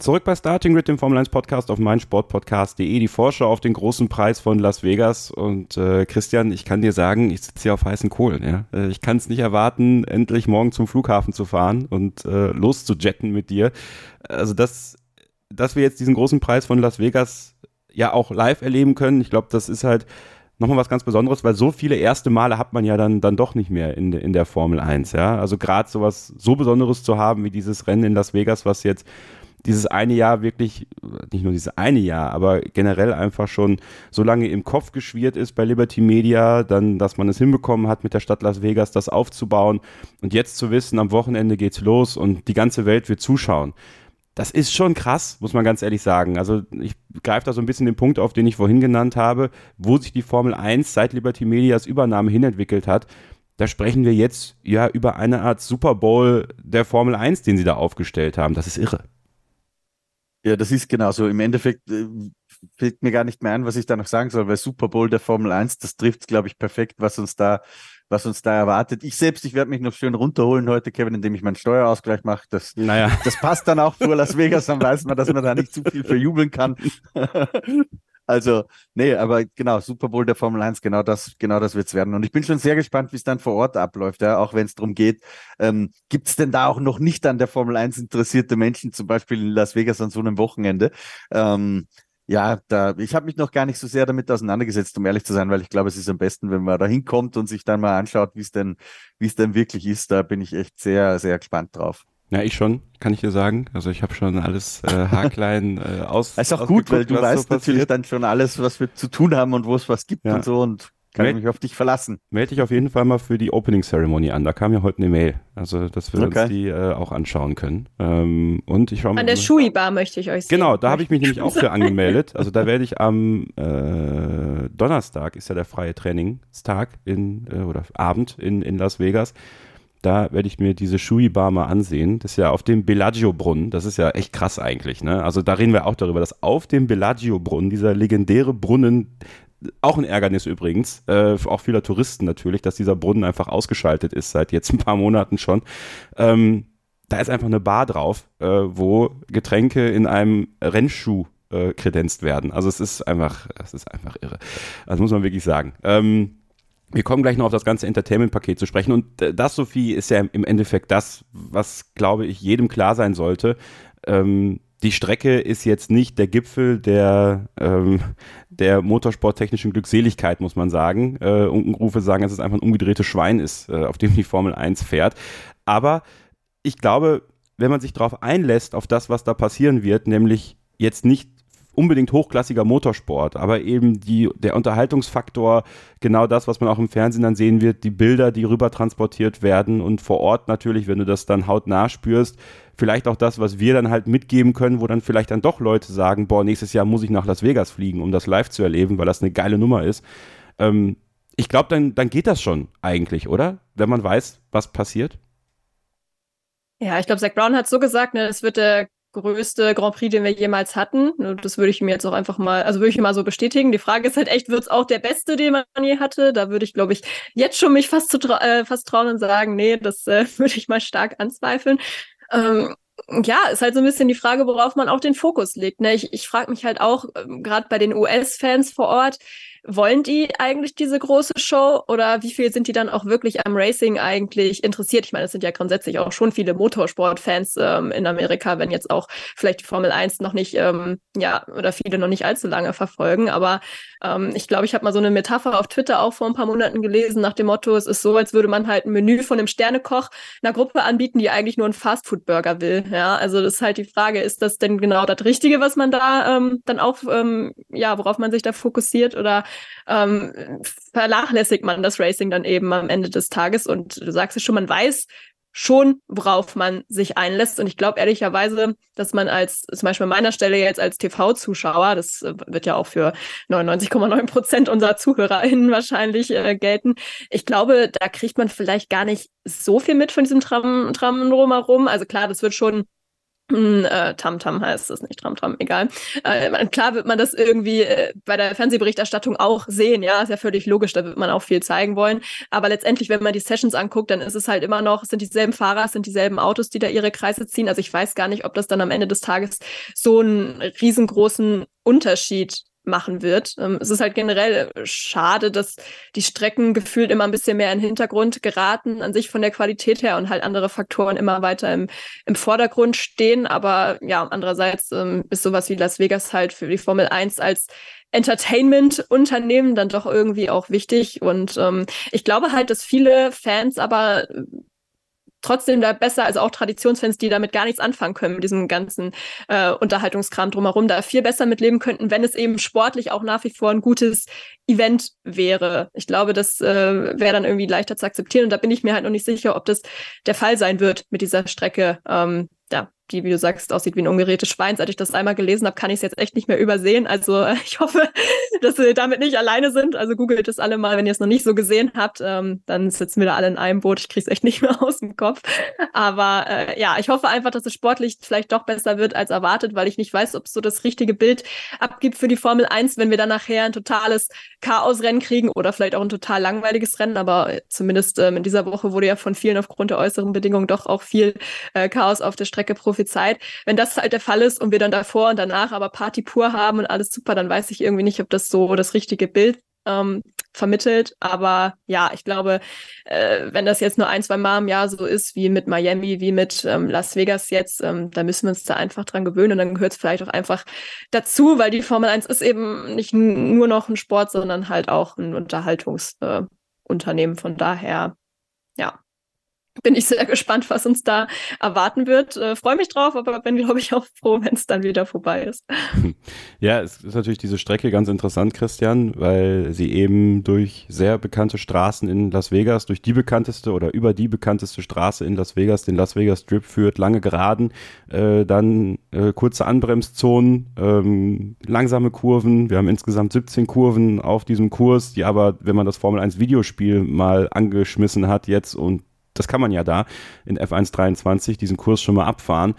Zurück bei Starting Grid, dem Formel 1 Podcast auf meinsportpodcast.de, die Vorschau auf den großen Preis von Las Vegas. Und äh, Christian, ich kann dir sagen, ich sitze hier auf heißen Kohlen. Ja? Äh, ich kann es nicht erwarten, endlich morgen zum Flughafen zu fahren und äh, loszujetten mit dir. Also, das, dass wir jetzt diesen großen Preis von Las Vegas ja auch live erleben können, ich glaube, das ist halt nochmal was ganz Besonderes, weil so viele erste Male hat man ja dann, dann doch nicht mehr in, in der Formel 1. Ja? Also gerade sowas so Besonderes zu haben wie dieses Rennen in Las Vegas, was jetzt dieses eine Jahr wirklich, nicht nur dieses eine Jahr, aber generell einfach schon so lange im Kopf geschwirrt ist bei Liberty Media, dann, dass man es hinbekommen hat, mit der Stadt Las Vegas das aufzubauen und jetzt zu wissen, am Wochenende geht's los und die ganze Welt wird zuschauen. Das ist schon krass, muss man ganz ehrlich sagen. Also ich greife da so ein bisschen den Punkt auf, den ich vorhin genannt habe, wo sich die Formel 1 seit Liberty Medias Übernahme hinentwickelt hat. Da sprechen wir jetzt ja über eine Art Super Bowl der Formel 1, den sie da aufgestellt haben. Das ist irre. Ja, das ist genauso. Im Endeffekt äh, fällt mir gar nicht mehr ein, was ich da noch sagen soll, weil Super Bowl der Formel 1, das trifft, glaube ich, perfekt, was uns da, was uns da erwartet. Ich selbst, ich werde mich noch schön runterholen heute, Kevin, indem ich meinen Steuerausgleich mache. Das, naja. das passt dann auch vor Las Vegas, dann weiß man, dass man da nicht zu viel verjubeln kann. [LAUGHS] Also, nee, aber genau, Super Bowl der Formel 1, genau das, genau das wird's werden. Und ich bin schon sehr gespannt, wie es dann vor Ort abläuft, ja, auch wenn es darum geht, ähm, gibt es denn da auch noch nicht an der Formel 1 interessierte Menschen, zum Beispiel in Las Vegas an so einem Wochenende? Ähm, ja, da, ich habe mich noch gar nicht so sehr damit auseinandergesetzt, um ehrlich zu sein, weil ich glaube, es ist am besten, wenn man da hinkommt und sich dann mal anschaut, wie es denn, wie es denn wirklich ist. Da bin ich echt sehr, sehr gespannt drauf. Ja, ich schon, kann ich dir sagen. Also ich habe schon alles äh, haarklein äh, [LAUGHS] aus. Das ist auch gut, weil du weißt so natürlich dann schon alles, was wir zu tun haben und wo es was gibt ja. und so und kann Meld, ich mich auf dich verlassen. Melde dich auf jeden Fall mal für die Opening Ceremony an. Da kam ja heute eine Mail. Also, dass wir okay. uns die äh, auch anschauen können. Ähm, und ich An der Shui Bar möchte ich euch sehen. Genau, da habe ich mich nämlich auch für [LAUGHS] angemeldet. Also da werde ich am äh, Donnerstag, ist ja der freie Trainingstag in, äh, oder Abend in, in Las Vegas da werde ich mir diese Shui-Bar mal ansehen. Das ist ja auf dem Bellagio-Brunnen. Das ist ja echt krass eigentlich. Ne? Also da reden wir auch darüber, dass auf dem Bellagio-Brunnen, dieser legendäre Brunnen, auch ein Ärgernis übrigens, äh, auch vieler Touristen natürlich, dass dieser Brunnen einfach ausgeschaltet ist seit jetzt ein paar Monaten schon. Ähm, da ist einfach eine Bar drauf, äh, wo Getränke in einem Rennschuh äh, kredenzt werden. Also es ist einfach, es ist einfach irre. Das muss man wirklich sagen. Ähm, wir kommen gleich noch auf das ganze Entertainment-Paket zu sprechen. Und äh, das, Sophie, ist ja im Endeffekt das, was, glaube ich, jedem klar sein sollte. Ähm, die Strecke ist jetzt nicht der Gipfel der, ähm, der motorsporttechnischen Glückseligkeit, muss man sagen. Äh, Unkenrufe sagen, dass es einfach ein umgedrehtes Schwein ist, äh, auf dem die Formel 1 fährt. Aber ich glaube, wenn man sich darauf einlässt, auf das, was da passieren wird, nämlich jetzt nicht unbedingt hochklassiger Motorsport, aber eben die, der Unterhaltungsfaktor, genau das, was man auch im Fernsehen dann sehen wird, die Bilder, die rüber transportiert werden und vor Ort natürlich, wenn du das dann hautnah spürst, vielleicht auch das, was wir dann halt mitgeben können, wo dann vielleicht dann doch Leute sagen, boah, nächstes Jahr muss ich nach Las Vegas fliegen, um das live zu erleben, weil das eine geile Nummer ist. Ähm, ich glaube, dann, dann geht das schon eigentlich, oder? Wenn man weiß, was passiert. Ja, ich glaube, Zach Brown hat so gesagt, ne, es wird der größte Grand Prix, den wir jemals hatten. Das würde ich mir jetzt auch einfach mal, also würde ich mal so bestätigen. Die Frage ist halt echt, wird es auch der beste, den man je hatte? Da würde ich, glaube ich, jetzt schon mich fast, zu tra äh, fast trauen und sagen, nee, das äh, [LAUGHS] würde ich mal stark anzweifeln. Ähm, ja, ist halt so ein bisschen die Frage, worauf man auch den Fokus legt. Ne? Ich, ich frage mich halt auch, ähm, gerade bei den US-Fans vor Ort, wollen die eigentlich diese große Show oder wie viel sind die dann auch wirklich am Racing eigentlich interessiert? Ich meine, es sind ja grundsätzlich auch schon viele Motorsport-Fans ähm, in Amerika, wenn jetzt auch vielleicht die Formel 1 noch nicht, ähm, ja, oder viele noch nicht allzu lange verfolgen. Aber ähm, ich glaube, ich habe mal so eine Metapher auf Twitter auch vor ein paar Monaten gelesen, nach dem Motto, es ist so, als würde man halt ein Menü von einem Sternekoch einer Gruppe anbieten, die eigentlich nur einen Fastfood-Burger will. Ja, also das ist halt die Frage, ist das denn genau das Richtige, was man da ähm, dann auch, ähm, ja, worauf man sich da fokussiert oder ähm, vernachlässigt man das Racing dann eben am Ende des Tages. Und du sagst es schon, man weiß schon, worauf man sich einlässt. Und ich glaube ehrlicherweise, dass man als, zum Beispiel an meiner Stelle jetzt als TV-Zuschauer, das äh, wird ja auch für 99,9 Prozent unserer ZuhörerInnen wahrscheinlich äh, gelten. Ich glaube, da kriegt man vielleicht gar nicht so viel mit von diesem Tram, Tram drumherum. Also klar, das wird schon äh, Tamtam heißt es, nicht Tramtram, egal. Äh, klar wird man das irgendwie äh, bei der Fernsehberichterstattung auch sehen, ja, ist ja völlig logisch, da wird man auch viel zeigen wollen. Aber letztendlich, wenn man die Sessions anguckt, dann ist es halt immer noch, sind dieselben Fahrer, sind dieselben Autos, die da ihre Kreise ziehen. Also ich weiß gar nicht, ob das dann am Ende des Tages so einen riesengroßen Unterschied machen wird. Ähm, es ist halt generell äh, schade, dass die Strecken gefühlt immer ein bisschen mehr in den Hintergrund geraten, an sich von der Qualität her und halt andere Faktoren immer weiter im, im Vordergrund stehen. Aber ja, andererseits ähm, ist sowas wie Las Vegas halt für die Formel 1 als Entertainment-Unternehmen dann doch irgendwie auch wichtig. Und ähm, ich glaube halt, dass viele Fans aber trotzdem da besser, also auch Traditionsfans, die damit gar nichts anfangen können, mit diesem ganzen äh, Unterhaltungskram drumherum, da viel besser mitleben könnten, wenn es eben sportlich auch nach wie vor ein gutes Event wäre. Ich glaube, das äh, wäre dann irgendwie leichter zu akzeptieren und da bin ich mir halt noch nicht sicher, ob das der Fall sein wird mit dieser Strecke. Ähm, ja, die, wie du sagst, aussieht wie ein ungerätes Schwein. Seit ich das einmal gelesen habe, kann ich es jetzt echt nicht mehr übersehen. Also [LAUGHS] ich hoffe, dass wir damit nicht alleine sind. Also googelt es alle mal, wenn ihr es noch nicht so gesehen habt. Ähm, dann sitzen wir da alle in einem Boot. Ich kriege es echt [LAUGHS] nicht mehr aus dem Kopf. Aber äh, ja, ich hoffe einfach, dass es sportlich vielleicht doch besser wird als erwartet, weil ich nicht weiß, ob es so das richtige Bild abgibt für die Formel 1, wenn wir dann nachher ein totales Chaosrennen kriegen oder vielleicht auch ein total langweiliges Rennen. Aber zumindest ähm, in dieser Woche wurde ja von vielen aufgrund der äußeren Bedingungen doch auch viel äh, Chaos auf der Strecke prophezeit. Wenn das halt der Fall ist und wir dann davor und danach aber Party pur haben und alles super, dann weiß ich irgendwie nicht, ob das so das richtige Bild ähm, vermittelt. Aber ja, ich glaube, äh, wenn das jetzt nur ein, zwei Mal im Jahr so ist, wie mit Miami, wie mit ähm, Las Vegas jetzt, ähm, da müssen wir uns da einfach dran gewöhnen und dann gehört es vielleicht auch einfach dazu, weil die Formel 1 ist eben nicht nur noch ein Sport, sondern halt auch ein Unterhaltungsunternehmen. Äh, Von daher, ja, bin ich sehr [LAUGHS] gespannt, was uns da erwarten wird. Äh, Freue mich drauf, aber bin, glaube ich, auch froh, wenn es dann wieder vorbei ist. [LAUGHS] Ja, es ist natürlich diese Strecke ganz interessant, Christian, weil sie eben durch sehr bekannte Straßen in Las Vegas, durch die bekannteste oder über die bekannteste Straße in Las Vegas, den Las Vegas Strip führt, lange Geraden, äh, dann äh, kurze Anbremszonen, ähm, langsame Kurven. Wir haben insgesamt 17 Kurven auf diesem Kurs, die aber, wenn man das Formel 1 Videospiel mal angeschmissen hat jetzt und das kann man ja da in F1 23 diesen Kurs schon mal abfahren.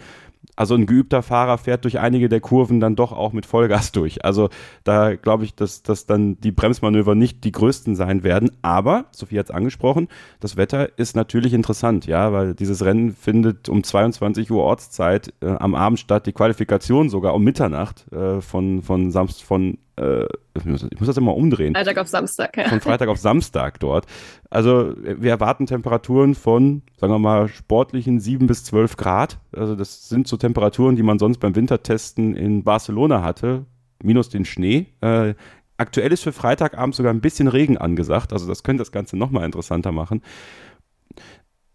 Also ein geübter Fahrer fährt durch einige der Kurven dann doch auch mit Vollgas durch. Also da glaube ich, dass, dass dann die Bremsmanöver nicht die größten sein werden. Aber, Sophie hat es angesprochen, das Wetter ist natürlich interessant, ja, weil dieses Rennen findet um 22 Uhr Ortszeit äh, am Abend statt, die Qualifikation sogar um Mitternacht äh, von, von, Samst, von äh, ich, muss, das immer umdrehen. Freitag auf Samstag, ja. Von Freitag auf Samstag dort. Also wir erwarten Temperaturen von, sagen wir mal, sportlichen 7 bis 12 Grad. Also das sind so Temperaturen, die man sonst beim Wintertesten in Barcelona hatte, minus den Schnee. Äh, aktuell ist für Freitagabend sogar ein bisschen Regen angesagt. Also das könnte das Ganze nochmal interessanter machen.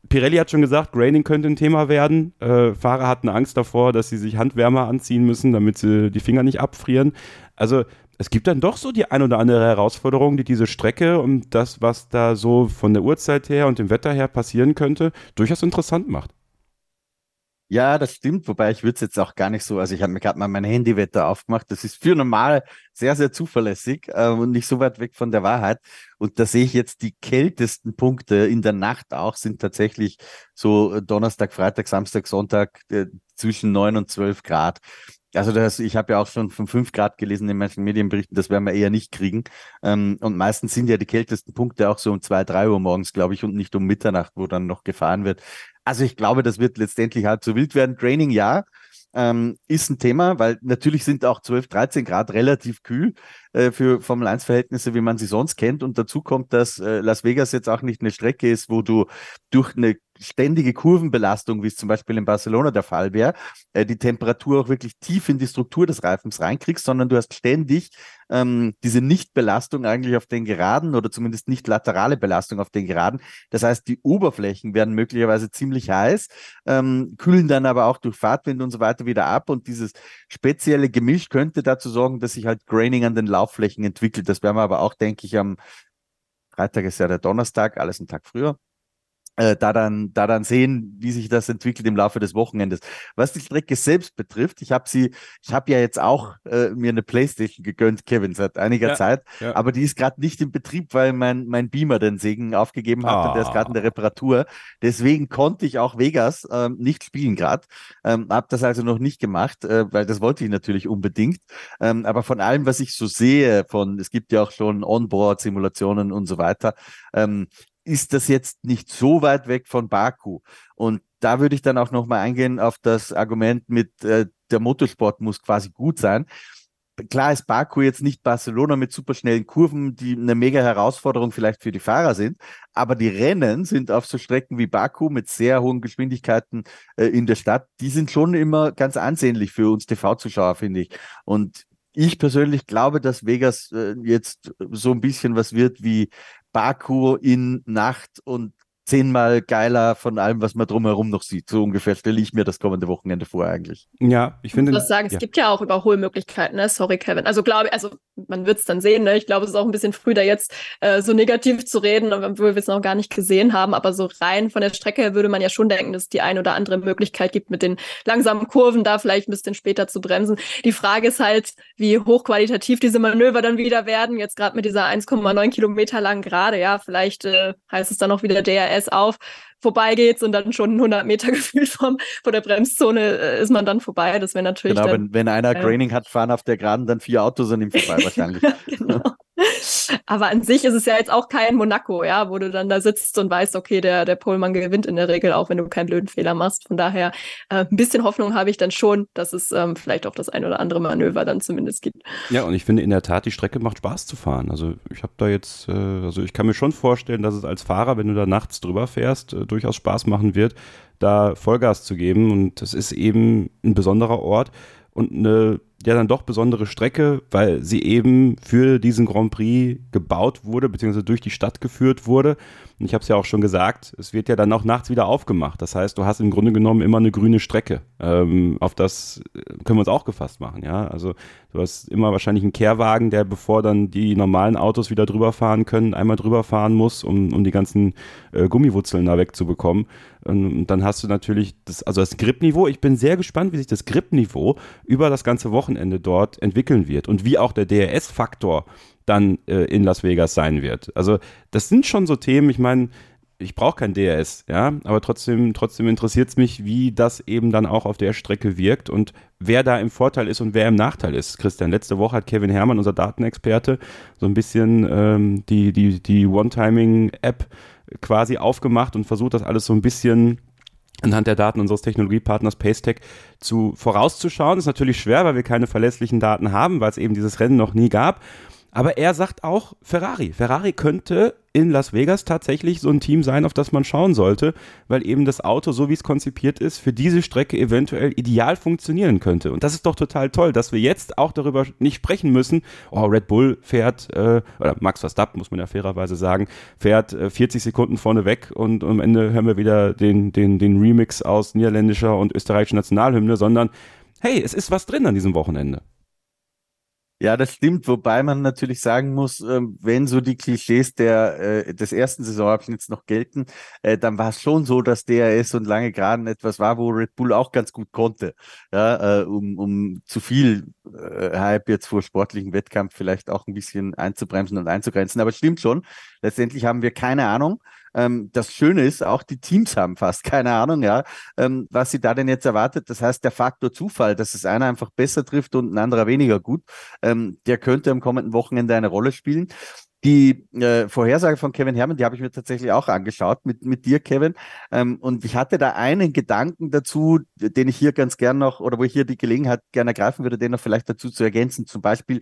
Pirelli hat schon gesagt, Graining könnte ein Thema werden. Äh, Fahrer hatten Angst davor, dass sie sich Handwärmer anziehen müssen, damit sie die Finger nicht abfrieren. Also es gibt dann doch so die ein oder andere Herausforderung, die diese Strecke und das, was da so von der Uhrzeit her und dem Wetter her passieren könnte, durchaus interessant macht. Ja, das stimmt, wobei ich würde es jetzt auch gar nicht so, also ich habe mir gerade mal mein Handywetter aufgemacht, das ist für normal sehr, sehr zuverlässig äh, und nicht so weit weg von der Wahrheit. Und da sehe ich jetzt die kältesten Punkte in der Nacht auch, sind tatsächlich so Donnerstag, Freitag, Samstag, Sonntag äh, zwischen neun und zwölf Grad. Also das, ich habe ja auch schon von fünf Grad gelesen in manchen Medienberichten, das werden wir eher nicht kriegen. Ähm, und meistens sind ja die kältesten Punkte auch so um zwei, drei Uhr morgens, glaube ich, und nicht um Mitternacht, wo dann noch gefahren wird. Also ich glaube, das wird letztendlich halb so wild werden. Training ja, ähm, ist ein Thema, weil natürlich sind auch 12, 13 Grad relativ kühl äh, für Formel 1 Verhältnisse, wie man sie sonst kennt. Und dazu kommt, dass äh, Las Vegas jetzt auch nicht eine Strecke ist, wo du durch eine ständige Kurvenbelastung, wie es zum Beispiel in Barcelona der Fall wäre, äh, die Temperatur auch wirklich tief in die Struktur des Reifens reinkriegst, sondern du hast ständig ähm, diese Nichtbelastung eigentlich auf den Geraden oder zumindest nicht laterale Belastung auf den Geraden. Das heißt, die Oberflächen werden möglicherweise ziemlich heiß, ähm, kühlen dann aber auch durch Fahrtwind und so weiter wieder ab und dieses spezielle Gemisch könnte dazu sorgen, dass sich halt Graining an den Laufflächen entwickelt. Das werden wir aber auch, denke ich, am Freitag ist ja der Donnerstag, alles einen Tag früher da dann, da dann sehen, wie sich das entwickelt im Laufe des Wochenendes. Was die Strecke selbst betrifft, ich habe sie, ich habe ja jetzt auch äh, mir eine Playstation gegönnt, Kevin, seit einiger Ja, Zeit, ja. aber die ist gerade nicht in Betrieb, weil mein, mein Beamer den Segen aufgegeben hat und der ist gerade in der Reparatur. Deswegen konnte ich auch Vegas ähm, nicht spielen gerade. Ähm, habe das also noch nicht gemacht, äh, weil das wollte ich natürlich unbedingt. Ähm, aber von allem, was ich so sehe, von es gibt ja auch schon Onboard-Simulationen und so weiter, ähm, ist das jetzt nicht so weit weg von Baku. Und da würde ich dann auch nochmal eingehen auf das Argument mit, äh, der Motorsport muss quasi gut sein. Klar ist Baku jetzt nicht Barcelona mit superschnellen Kurven, die eine mega Herausforderung vielleicht für die Fahrer sind, aber die Rennen sind auf so Strecken wie Baku mit sehr hohen Geschwindigkeiten äh, in der Stadt, die sind schon immer ganz ansehnlich für uns TV-Zuschauer, finde ich. Und ich persönlich glaube, dass Vegas äh, jetzt so ein bisschen was wird wie Baku in Nacht und zehnmal geiler von allem, was man drumherum noch sieht. So ungefähr stelle ich mir das kommende Wochenende vor eigentlich. Ja, ich finde. Ich muss sagen, ja. es gibt ja auch Überholmöglichkeiten, ne? Sorry, Kevin. Also glaube also man wird es dann sehen, ne? Ich glaube, es ist auch ein bisschen früh, da jetzt äh, so negativ zu reden, obwohl wir es noch gar nicht gesehen haben. Aber so rein von der Strecke her würde man ja schon denken, dass es die eine oder andere Möglichkeit gibt, mit den langsamen Kurven da vielleicht ein bisschen später zu bremsen. Die Frage ist halt, wie hochqualitativ diese Manöver dann wieder werden. Jetzt gerade mit dieser 1,9 Kilometer langen Gerade, ja, vielleicht äh, heißt es dann auch wieder DRS auf vorbeigeht und dann schon 100 Meter [LAUGHS] gefühlt vom, von der Bremszone äh, ist man dann vorbei. Das wäre natürlich Genau, dann, wenn, wenn einer äh, Graining hat, fahren auf der Geraden dann vier Autos an ihm vorbei [LAUGHS] wahrscheinlich. Ja, genau. Aber an sich ist es ja jetzt auch kein Monaco, ja, wo du dann da sitzt und weißt, okay, der, der Polemann gewinnt in der Regel, auch wenn du keinen blöden Fehler machst. Von daher, äh, ein bisschen Hoffnung habe ich dann schon, dass es ähm, vielleicht auch das ein oder andere Manöver dann zumindest gibt. Ja, und ich finde in der Tat, die Strecke macht Spaß zu fahren. Also ich habe da jetzt, äh, also ich kann mir schon vorstellen, dass es als Fahrer, wenn du da nachts drüber fährst, äh, durchaus Spaß machen wird, da Vollgas zu geben. Und das ist eben ein besonderer Ort und eine ja dann doch besondere Strecke, weil sie eben für diesen Grand Prix gebaut wurde, beziehungsweise durch die Stadt geführt wurde. Und ich habe es ja auch schon gesagt, es wird ja dann auch nachts wieder aufgemacht. Das heißt, du hast im Grunde genommen immer eine grüne Strecke. Ähm, auf das können wir uns auch gefasst machen, ja. Also du hast immer wahrscheinlich einen Kehrwagen, der bevor dann die normalen Autos wieder drüber fahren können, einmal drüber fahren muss, um, um die ganzen äh, Gummiwurzeln da wegzubekommen. Und dann hast du natürlich das, also das Gripniveau. Ich bin sehr gespannt, wie sich das Gripniveau über das ganze Wochenende dort entwickeln wird und wie auch der DRS-Faktor dann äh, in Las Vegas sein wird. Also das sind schon so Themen, ich meine, ich brauche kein DRS, ja, aber trotzdem, trotzdem interessiert es mich, wie das eben dann auch auf der Strecke wirkt und wer da im Vorteil ist und wer im Nachteil ist. Christian, letzte Woche hat Kevin Herrmann, unser Datenexperte, so ein bisschen ähm, die, die, die One-Timing-App quasi aufgemacht und versucht, das alles so ein bisschen anhand der Daten unseres Technologiepartners Pacetech zu vorauszuschauen. Ist natürlich schwer, weil wir keine verlässlichen Daten haben, weil es eben dieses Rennen noch nie gab. Aber er sagt auch Ferrari. Ferrari könnte in Las Vegas tatsächlich so ein Team sein, auf das man schauen sollte, weil eben das Auto, so wie es konzipiert ist, für diese Strecke eventuell ideal funktionieren könnte. Und das ist doch total toll, dass wir jetzt auch darüber nicht sprechen müssen, oh, Red Bull fährt, äh, oder Max Verstappen, muss man ja fairerweise sagen, fährt äh, 40 Sekunden vorne weg und am Ende hören wir wieder den, den, den Remix aus niederländischer und österreichischer Nationalhymne, sondern hey, es ist was drin an diesem Wochenende. Ja, das stimmt, wobei man natürlich sagen muss, ähm, wenn so die Klischees der, äh, des ersten Saisonabschnitts noch gelten, äh, dann war es schon so, dass DRS und lange Geraden etwas war, wo Red Bull auch ganz gut konnte, ja, äh, um, um zu viel äh, Hype jetzt vor sportlichen Wettkampf vielleicht auch ein bisschen einzubremsen und einzugrenzen. Aber es stimmt schon, letztendlich haben wir keine Ahnung. Ähm, das Schöne ist, auch die Teams haben fast keine Ahnung, ja, ähm, was sie da denn jetzt erwartet. Das heißt, der Faktor Zufall, dass es einer einfach besser trifft und ein anderer weniger gut, ähm, der könnte am kommenden Wochenende eine Rolle spielen. Die äh, Vorhersage von Kevin Herrmann, die habe ich mir tatsächlich auch angeschaut mit, mit dir, Kevin. Ähm, und ich hatte da einen Gedanken dazu, den ich hier ganz gern noch, oder wo ich hier die Gelegenheit gerne ergreifen würde, den noch vielleicht dazu zu ergänzen. Zum Beispiel,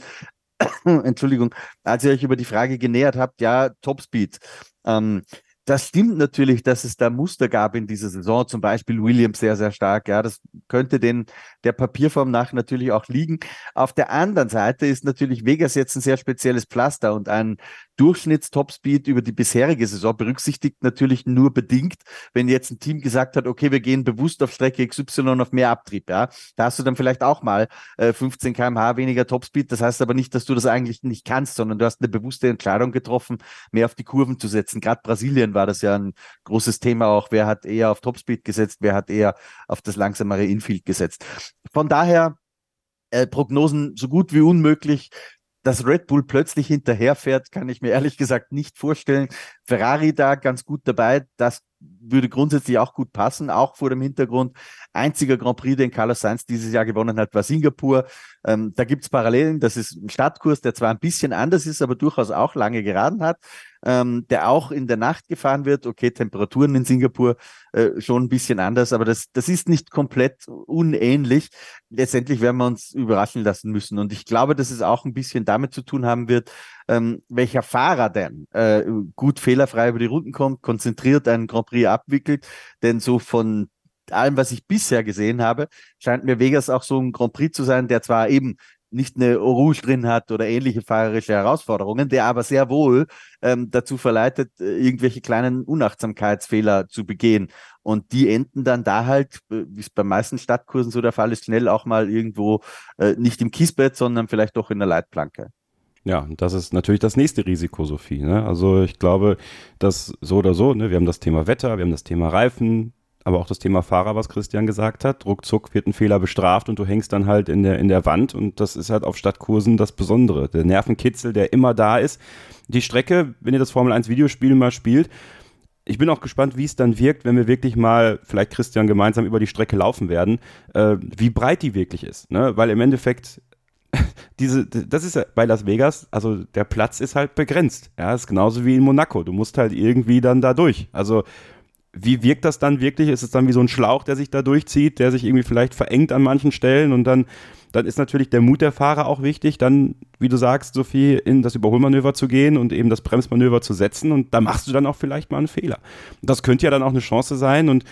[COUGHS] Entschuldigung, als ihr euch über die Frage genähert habt, ja, Topspeed. Ähm, das stimmt natürlich, dass es da Muster gab in dieser Saison, zum Beispiel Williams sehr, sehr stark. Ja, das könnte den der Papierform nach natürlich auch liegen. Auf der anderen Seite ist natürlich Vegas jetzt ein sehr spezielles Pflaster und ein Durchschnittstopspeed über die bisherige Saison berücksichtigt natürlich nur bedingt, wenn jetzt ein Team gesagt hat, okay, wir gehen bewusst auf Strecke XY auf mehr Abtrieb. Ja, da hast du dann vielleicht auch mal äh, 15 kmh weniger Topspeed. Das heißt aber nicht, dass du das eigentlich nicht kannst, sondern du hast eine bewusste Entscheidung getroffen, mehr auf die Kurven zu setzen. Gerade Brasilien war das ja ein großes Thema auch. Wer hat eher auf Topspeed gesetzt, wer hat eher auf das langsamere Infield gesetzt. Von daher äh, Prognosen so gut wie unmöglich dass Red Bull plötzlich hinterherfährt, kann ich mir ehrlich gesagt nicht vorstellen. Ferrari da ganz gut dabei, das würde grundsätzlich auch gut passen, auch vor dem Hintergrund. Einziger Grand Prix, den Carlos Sainz dieses Jahr gewonnen hat, war Singapur. Ähm, da gibt's Parallelen. Das ist ein Stadtkurs, der zwar ein bisschen anders ist, aber durchaus auch lange geraden hat ähm, der auch in der Nacht gefahren wird. Okay, Temperaturen in Singapur äh, schon ein bisschen anders, aber das, das ist nicht komplett unähnlich. Letztendlich werden wir uns überraschen lassen müssen. Und ich glaube, dass es auch ein bisschen damit zu tun haben wird, ähm, welcher Fahrer denn äh, gut fehlerfrei über die Runden kommt, konzentriert einen Grand Prix abwickelt. Denn so von allem, was ich bisher gesehen habe, scheint mir Vegas auch so ein Grand Prix zu sein, der zwar eben nicht eine Rouge drin hat oder ähnliche fahrerische Herausforderungen, der aber sehr wohl ähm, dazu verleitet, äh, irgendwelche kleinen Unachtsamkeitsfehler zu begehen. Und die enden dann da halt, äh, wie es bei meisten Stadtkursen so der Fall ist, schnell auch mal irgendwo äh, nicht im Kiesbett, sondern vielleicht doch in der Leitplanke. Ja, das ist natürlich das nächste Risiko, Sophie. Ne? Also ich glaube, dass so oder so, ne, wir haben das Thema Wetter, wir haben das Thema Reifen, aber auch das Thema Fahrer, was Christian gesagt hat. Ruckzuck wird ein Fehler bestraft und du hängst dann halt in der, in der Wand und das ist halt auf Stadtkursen das Besondere. Der Nervenkitzel, der immer da ist. Die Strecke, wenn ihr das Formel 1 Videospiel mal spielt, ich bin auch gespannt, wie es dann wirkt, wenn wir wirklich mal, vielleicht Christian, gemeinsam über die Strecke laufen werden, äh, wie breit die wirklich ist. Ne? Weil im Endeffekt, [LAUGHS] diese, das ist ja bei Las Vegas, also der Platz ist halt begrenzt. Ja, ist genauso wie in Monaco. Du musst halt irgendwie dann da durch. Also wie wirkt das dann wirklich? Ist es dann wie so ein Schlauch, der sich da durchzieht, der sich irgendwie vielleicht verengt an manchen Stellen und dann, dann ist natürlich der Mut der Fahrer auch wichtig, dann, wie du sagst, Sophie, in das Überholmanöver zu gehen und eben das Bremsmanöver zu setzen und da machst du dann auch vielleicht mal einen Fehler. Das könnte ja dann auch eine Chance sein und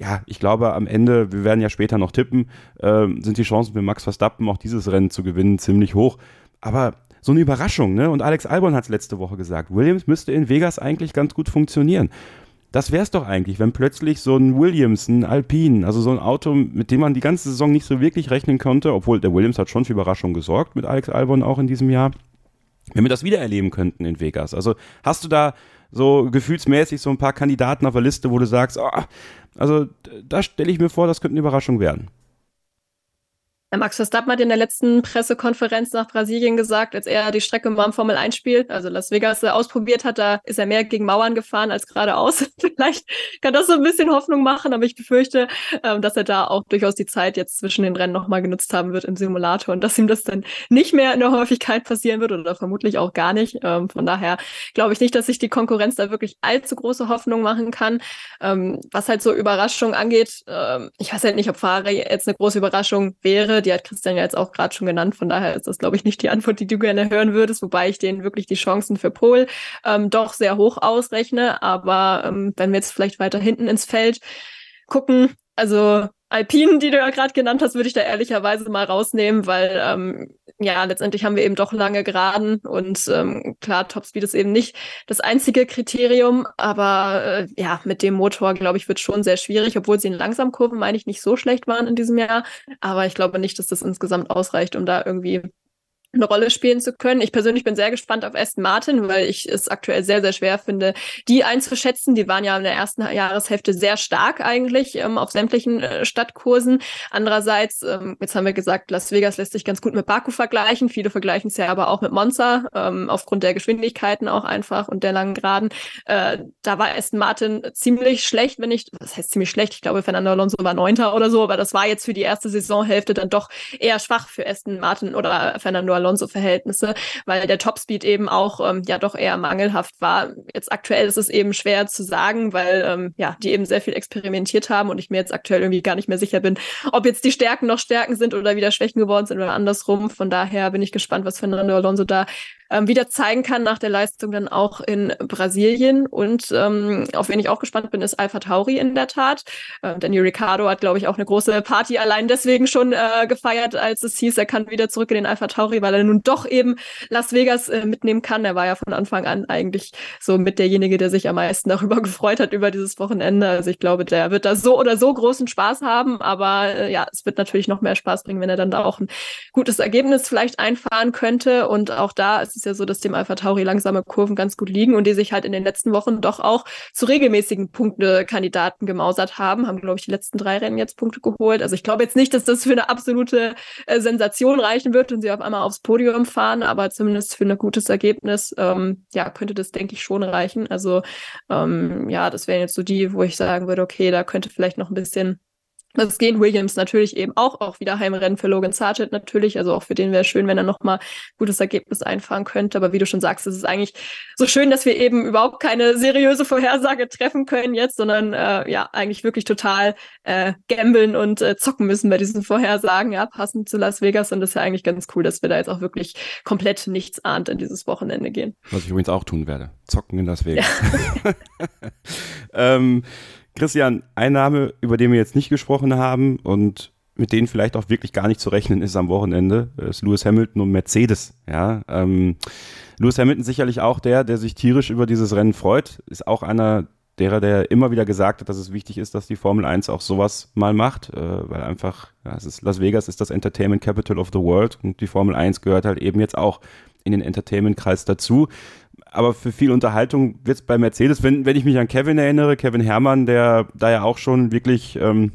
ja, ich glaube am Ende, wir werden ja später noch tippen, äh, sind die Chancen für Max Verstappen auch dieses Rennen zu gewinnen ziemlich hoch. Aber so eine Überraschung, ne? Und Alex Albon hat es letzte Woche gesagt. Williams müsste in Vegas eigentlich ganz gut funktionieren. Das wäre es doch eigentlich, wenn plötzlich so ein Williams, ein Alpine, also so ein Auto, mit dem man die ganze Saison nicht so wirklich rechnen konnte, obwohl der Williams hat schon für Überraschung gesorgt mit Alex Albon auch in diesem Jahr, wenn wir das wieder erleben könnten in Vegas. Also hast du da so gefühlsmäßig so ein paar Kandidaten auf der Liste, wo du sagst, oh, also da stelle ich mir vor, das könnte eine Überraschung werden. Max Verstappen hat in der letzten Pressekonferenz nach Brasilien gesagt, als er die Strecke mal im Formel 1 spielt, also Las Vegas äh, ausprobiert hat, da ist er mehr gegen Mauern gefahren als geradeaus. [LAUGHS] Vielleicht kann das so ein bisschen Hoffnung machen, aber ich befürchte, ähm, dass er da auch durchaus die Zeit jetzt zwischen den Rennen nochmal genutzt haben wird im Simulator und dass ihm das dann nicht mehr in der Häufigkeit passieren wird oder vermutlich auch gar nicht. Ähm, von daher glaube ich nicht, dass sich die Konkurrenz da wirklich allzu große Hoffnung machen kann. Ähm, was halt so Überraschungen angeht, ich weiß halt nicht, ob Fahrer jetzt eine große Überraschung wäre die hat Christian ja jetzt auch gerade schon genannt. Von daher ist das, glaube ich, nicht die Antwort, die du gerne hören würdest, wobei ich denen wirklich die Chancen für Pol ähm, doch sehr hoch ausrechne. Aber ähm, wenn wir jetzt vielleicht weiter hinten ins Feld gucken, also Alpinen, die du ja gerade genannt hast, würde ich da ehrlicherweise mal rausnehmen, weil ähm, ja, letztendlich haben wir eben doch lange geraden und ähm, klar, Topspeed ist eben nicht das einzige Kriterium, aber äh, ja, mit dem Motor, glaube ich, wird schon sehr schwierig, obwohl sie in Langsamkurven, meine ich, nicht so schlecht waren in diesem Jahr. Aber ich glaube nicht, dass das insgesamt ausreicht, um da irgendwie eine Rolle spielen zu können. Ich persönlich bin sehr gespannt auf Aston Martin, weil ich es aktuell sehr, sehr schwer finde, die einzuschätzen. Die waren ja in der ersten Jahreshälfte sehr stark eigentlich ähm, auf sämtlichen äh, Stadtkursen. Andererseits, ähm, jetzt haben wir gesagt, Las Vegas lässt sich ganz gut mit Baku vergleichen. Viele vergleichen es ja aber auch mit Monza, ähm, aufgrund der Geschwindigkeiten auch einfach und der langen Geraden. Äh, da war Aston Martin ziemlich schlecht, wenn nicht, das heißt ziemlich schlecht. Ich glaube, Fernando Alonso war Neunter oder so, aber das war jetzt für die erste Saisonhälfte dann doch eher schwach für Aston Martin oder Fernando Alonso-Verhältnisse, weil der Topspeed eben auch ähm, ja doch eher mangelhaft war. Jetzt aktuell ist es eben schwer zu sagen, weil ähm, ja die eben sehr viel experimentiert haben und ich mir jetzt aktuell irgendwie gar nicht mehr sicher bin, ob jetzt die Stärken noch Stärken sind oder wieder Schwächen geworden sind oder andersrum. Von daher bin ich gespannt, was Fernando Alonso da ähm, wieder zeigen kann nach der Leistung dann auch in Brasilien. Und ähm, auf wen ich auch gespannt bin, ist Alpha Tauri in der Tat. Äh, Daniel Ricciardo hat, glaube ich, auch eine große Party allein deswegen schon äh, gefeiert, als es hieß, er kann wieder zurück in den Alpha Tauri, weil er nun doch eben Las Vegas äh, mitnehmen kann. Er war ja von Anfang an eigentlich so mit derjenige, der sich am meisten [LAUGHS] darüber gefreut hat, über dieses Wochenende. Also ich glaube, der wird da so oder so großen Spaß haben, aber äh, ja, es wird natürlich noch mehr Spaß bringen, wenn er dann da auch ein gutes Ergebnis vielleicht einfahren könnte. Und auch da ist es ja so, dass dem Alpha Tauri langsame Kurven ganz gut liegen und die sich halt in den letzten Wochen doch auch zu regelmäßigen Punktekandidaten gemausert haben, haben, glaube ich, die letzten drei Rennen jetzt Punkte geholt. Also ich glaube jetzt nicht, dass das für eine absolute äh, Sensation reichen wird und sie auf einmal aufs Podium fahren, aber zumindest für ein gutes Ergebnis, ähm, ja, könnte das, denke ich, schon reichen. Also ähm, ja, das wären jetzt so die, wo ich sagen würde, okay, da könnte vielleicht noch ein bisschen das gehen Williams natürlich eben auch, auch wieder Heimrennen für Logan Sargent natürlich. Also auch für den wäre schön, wenn er nochmal gutes Ergebnis einfahren könnte. Aber wie du schon sagst, es ist eigentlich so schön, dass wir eben überhaupt keine seriöse Vorhersage treffen können jetzt, sondern äh, ja, eigentlich wirklich total äh, gambeln und äh, zocken müssen bei diesen Vorhersagen, ja, passend zu Las Vegas. Und das ist ja eigentlich ganz cool, dass wir da jetzt auch wirklich komplett nichts ahnt in dieses Wochenende gehen. Was ich übrigens auch tun werde. Zocken in Las Vegas. Ja. [LAUGHS] ähm, Christian, ein Name, über den wir jetzt nicht gesprochen haben und mit denen vielleicht auch wirklich gar nicht zu rechnen ist am Wochenende, ist Lewis Hamilton und Mercedes. Ja, ähm, Lewis Hamilton sicherlich auch der, der sich tierisch über dieses Rennen freut, ist auch einer derer, der immer wieder gesagt hat, dass es wichtig ist, dass die Formel 1 auch sowas mal macht, äh, weil einfach, ja, es ist, Las Vegas ist das Entertainment Capital of the World und die Formel 1 gehört halt eben jetzt auch in den Entertainment-Kreis dazu aber für viel Unterhaltung wird es bei Mercedes, wenn, wenn ich mich an Kevin erinnere, Kevin Herrmann, der da ja auch schon wirklich ähm,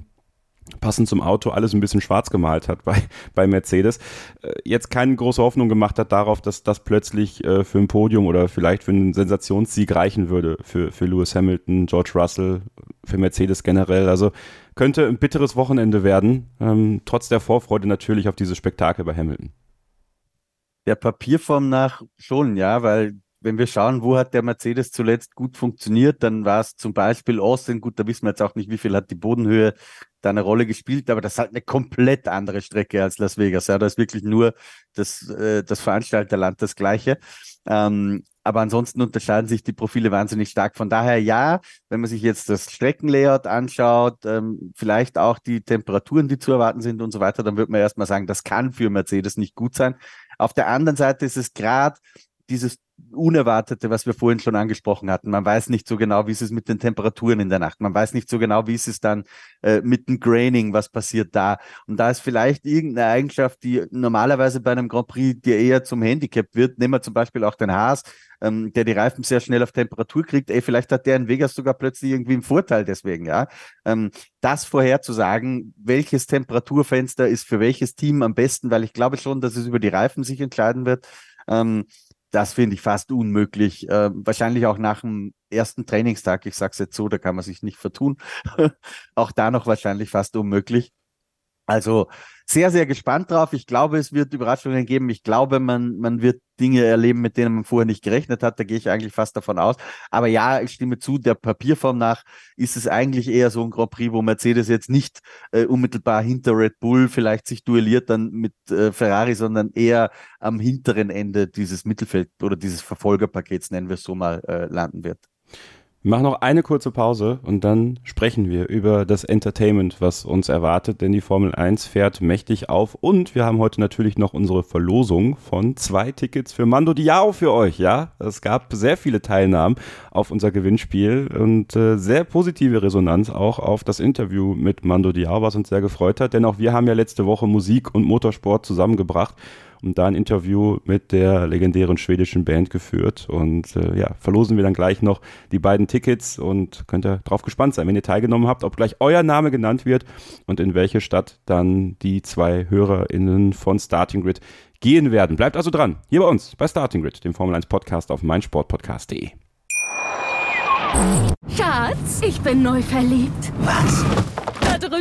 passend zum Auto alles ein bisschen schwarz gemalt hat [LAUGHS] bei, bei Mercedes, äh, jetzt keine große Hoffnung gemacht hat darauf, dass das plötzlich äh, für ein Podium oder vielleicht für einen Sensationssieg reichen würde für, für Lewis Hamilton, George Russell, für Mercedes generell. Also könnte ein bitteres Wochenende werden, ähm, trotz der Vorfreude natürlich auf dieses Spektakel bei Hamilton. Der Papierform nach schon, ja, weil wenn wir schauen, wo hat der Mercedes zuletzt gut funktioniert, dann war es zum Beispiel Austin. Gut, da wissen wir jetzt auch nicht, wie viel hat die Bodenhöhe da eine Rolle gespielt, aber das ist halt eine komplett andere Strecke als Las Vegas. Ja, da ist wirklich nur das, äh, das Veranstalterland das gleiche. Ähm, aber ansonsten unterscheiden sich die Profile wahnsinnig stark. Von daher ja, wenn man sich jetzt das Streckenlayout anschaut, ähm, vielleicht auch die Temperaturen, die zu erwarten sind und so weiter, dann würde man erstmal sagen, das kann für Mercedes nicht gut sein. Auf der anderen Seite ist es gerade dieses Unerwartete, was wir vorhin schon angesprochen hatten. Man weiß nicht so genau, wie ist es mit den Temperaturen in der Nacht. Man weiß nicht so genau, wie ist es dann äh, mit dem Graining, was passiert da. Und da ist vielleicht irgendeine Eigenschaft, die normalerweise bei einem Grand Prix dir eher zum Handicap wird. Nehmen wir zum Beispiel auch den Haas, ähm, der die Reifen sehr schnell auf Temperatur kriegt. Ey, vielleicht hat der in Vegas sogar plötzlich irgendwie einen Vorteil deswegen, ja. Ähm, das vorherzusagen, welches Temperaturfenster ist für welches Team am besten, weil ich glaube schon, dass es über die Reifen sich entscheiden wird. Ähm, das finde ich fast unmöglich. Äh, wahrscheinlich auch nach dem ersten Trainingstag, ich sage es jetzt so, da kann man sich nicht vertun. [LAUGHS] auch da noch wahrscheinlich fast unmöglich. Also sehr, sehr gespannt drauf. Ich glaube, es wird Überraschungen geben. Ich glaube, man, man wird Dinge erleben, mit denen man vorher nicht gerechnet hat. Da gehe ich eigentlich fast davon aus. Aber ja, ich stimme zu, der Papierform nach ist es eigentlich eher so ein Grand Prix, wo Mercedes jetzt nicht äh, unmittelbar hinter Red Bull vielleicht sich duelliert dann mit äh, Ferrari, sondern eher am hinteren Ende dieses Mittelfeld oder dieses Verfolgerpakets, nennen wir es so mal, äh, landen wird. Machen noch eine kurze Pause und dann sprechen wir über das Entertainment, was uns erwartet, denn die Formel 1 fährt mächtig auf und wir haben heute natürlich noch unsere Verlosung von zwei Tickets für Mando Diao für euch, ja? Es gab sehr viele Teilnahmen auf unser Gewinnspiel und äh, sehr positive Resonanz auch auf das Interview mit Mando Diao, was uns sehr gefreut hat, denn auch wir haben ja letzte Woche Musik und Motorsport zusammengebracht und da ein Interview mit der legendären schwedischen Band geführt. Und äh, ja, verlosen wir dann gleich noch die beiden Tickets und könnt ihr drauf gespannt sein, wenn ihr teilgenommen habt, ob gleich euer Name genannt wird und in welche Stadt dann die zwei HörerInnen von Starting Grid gehen werden. Bleibt also dran, hier bei uns, bei Starting Grid, dem Formel 1 Podcast auf meinsportpodcast.de. Schatz, ich bin neu verliebt. Was?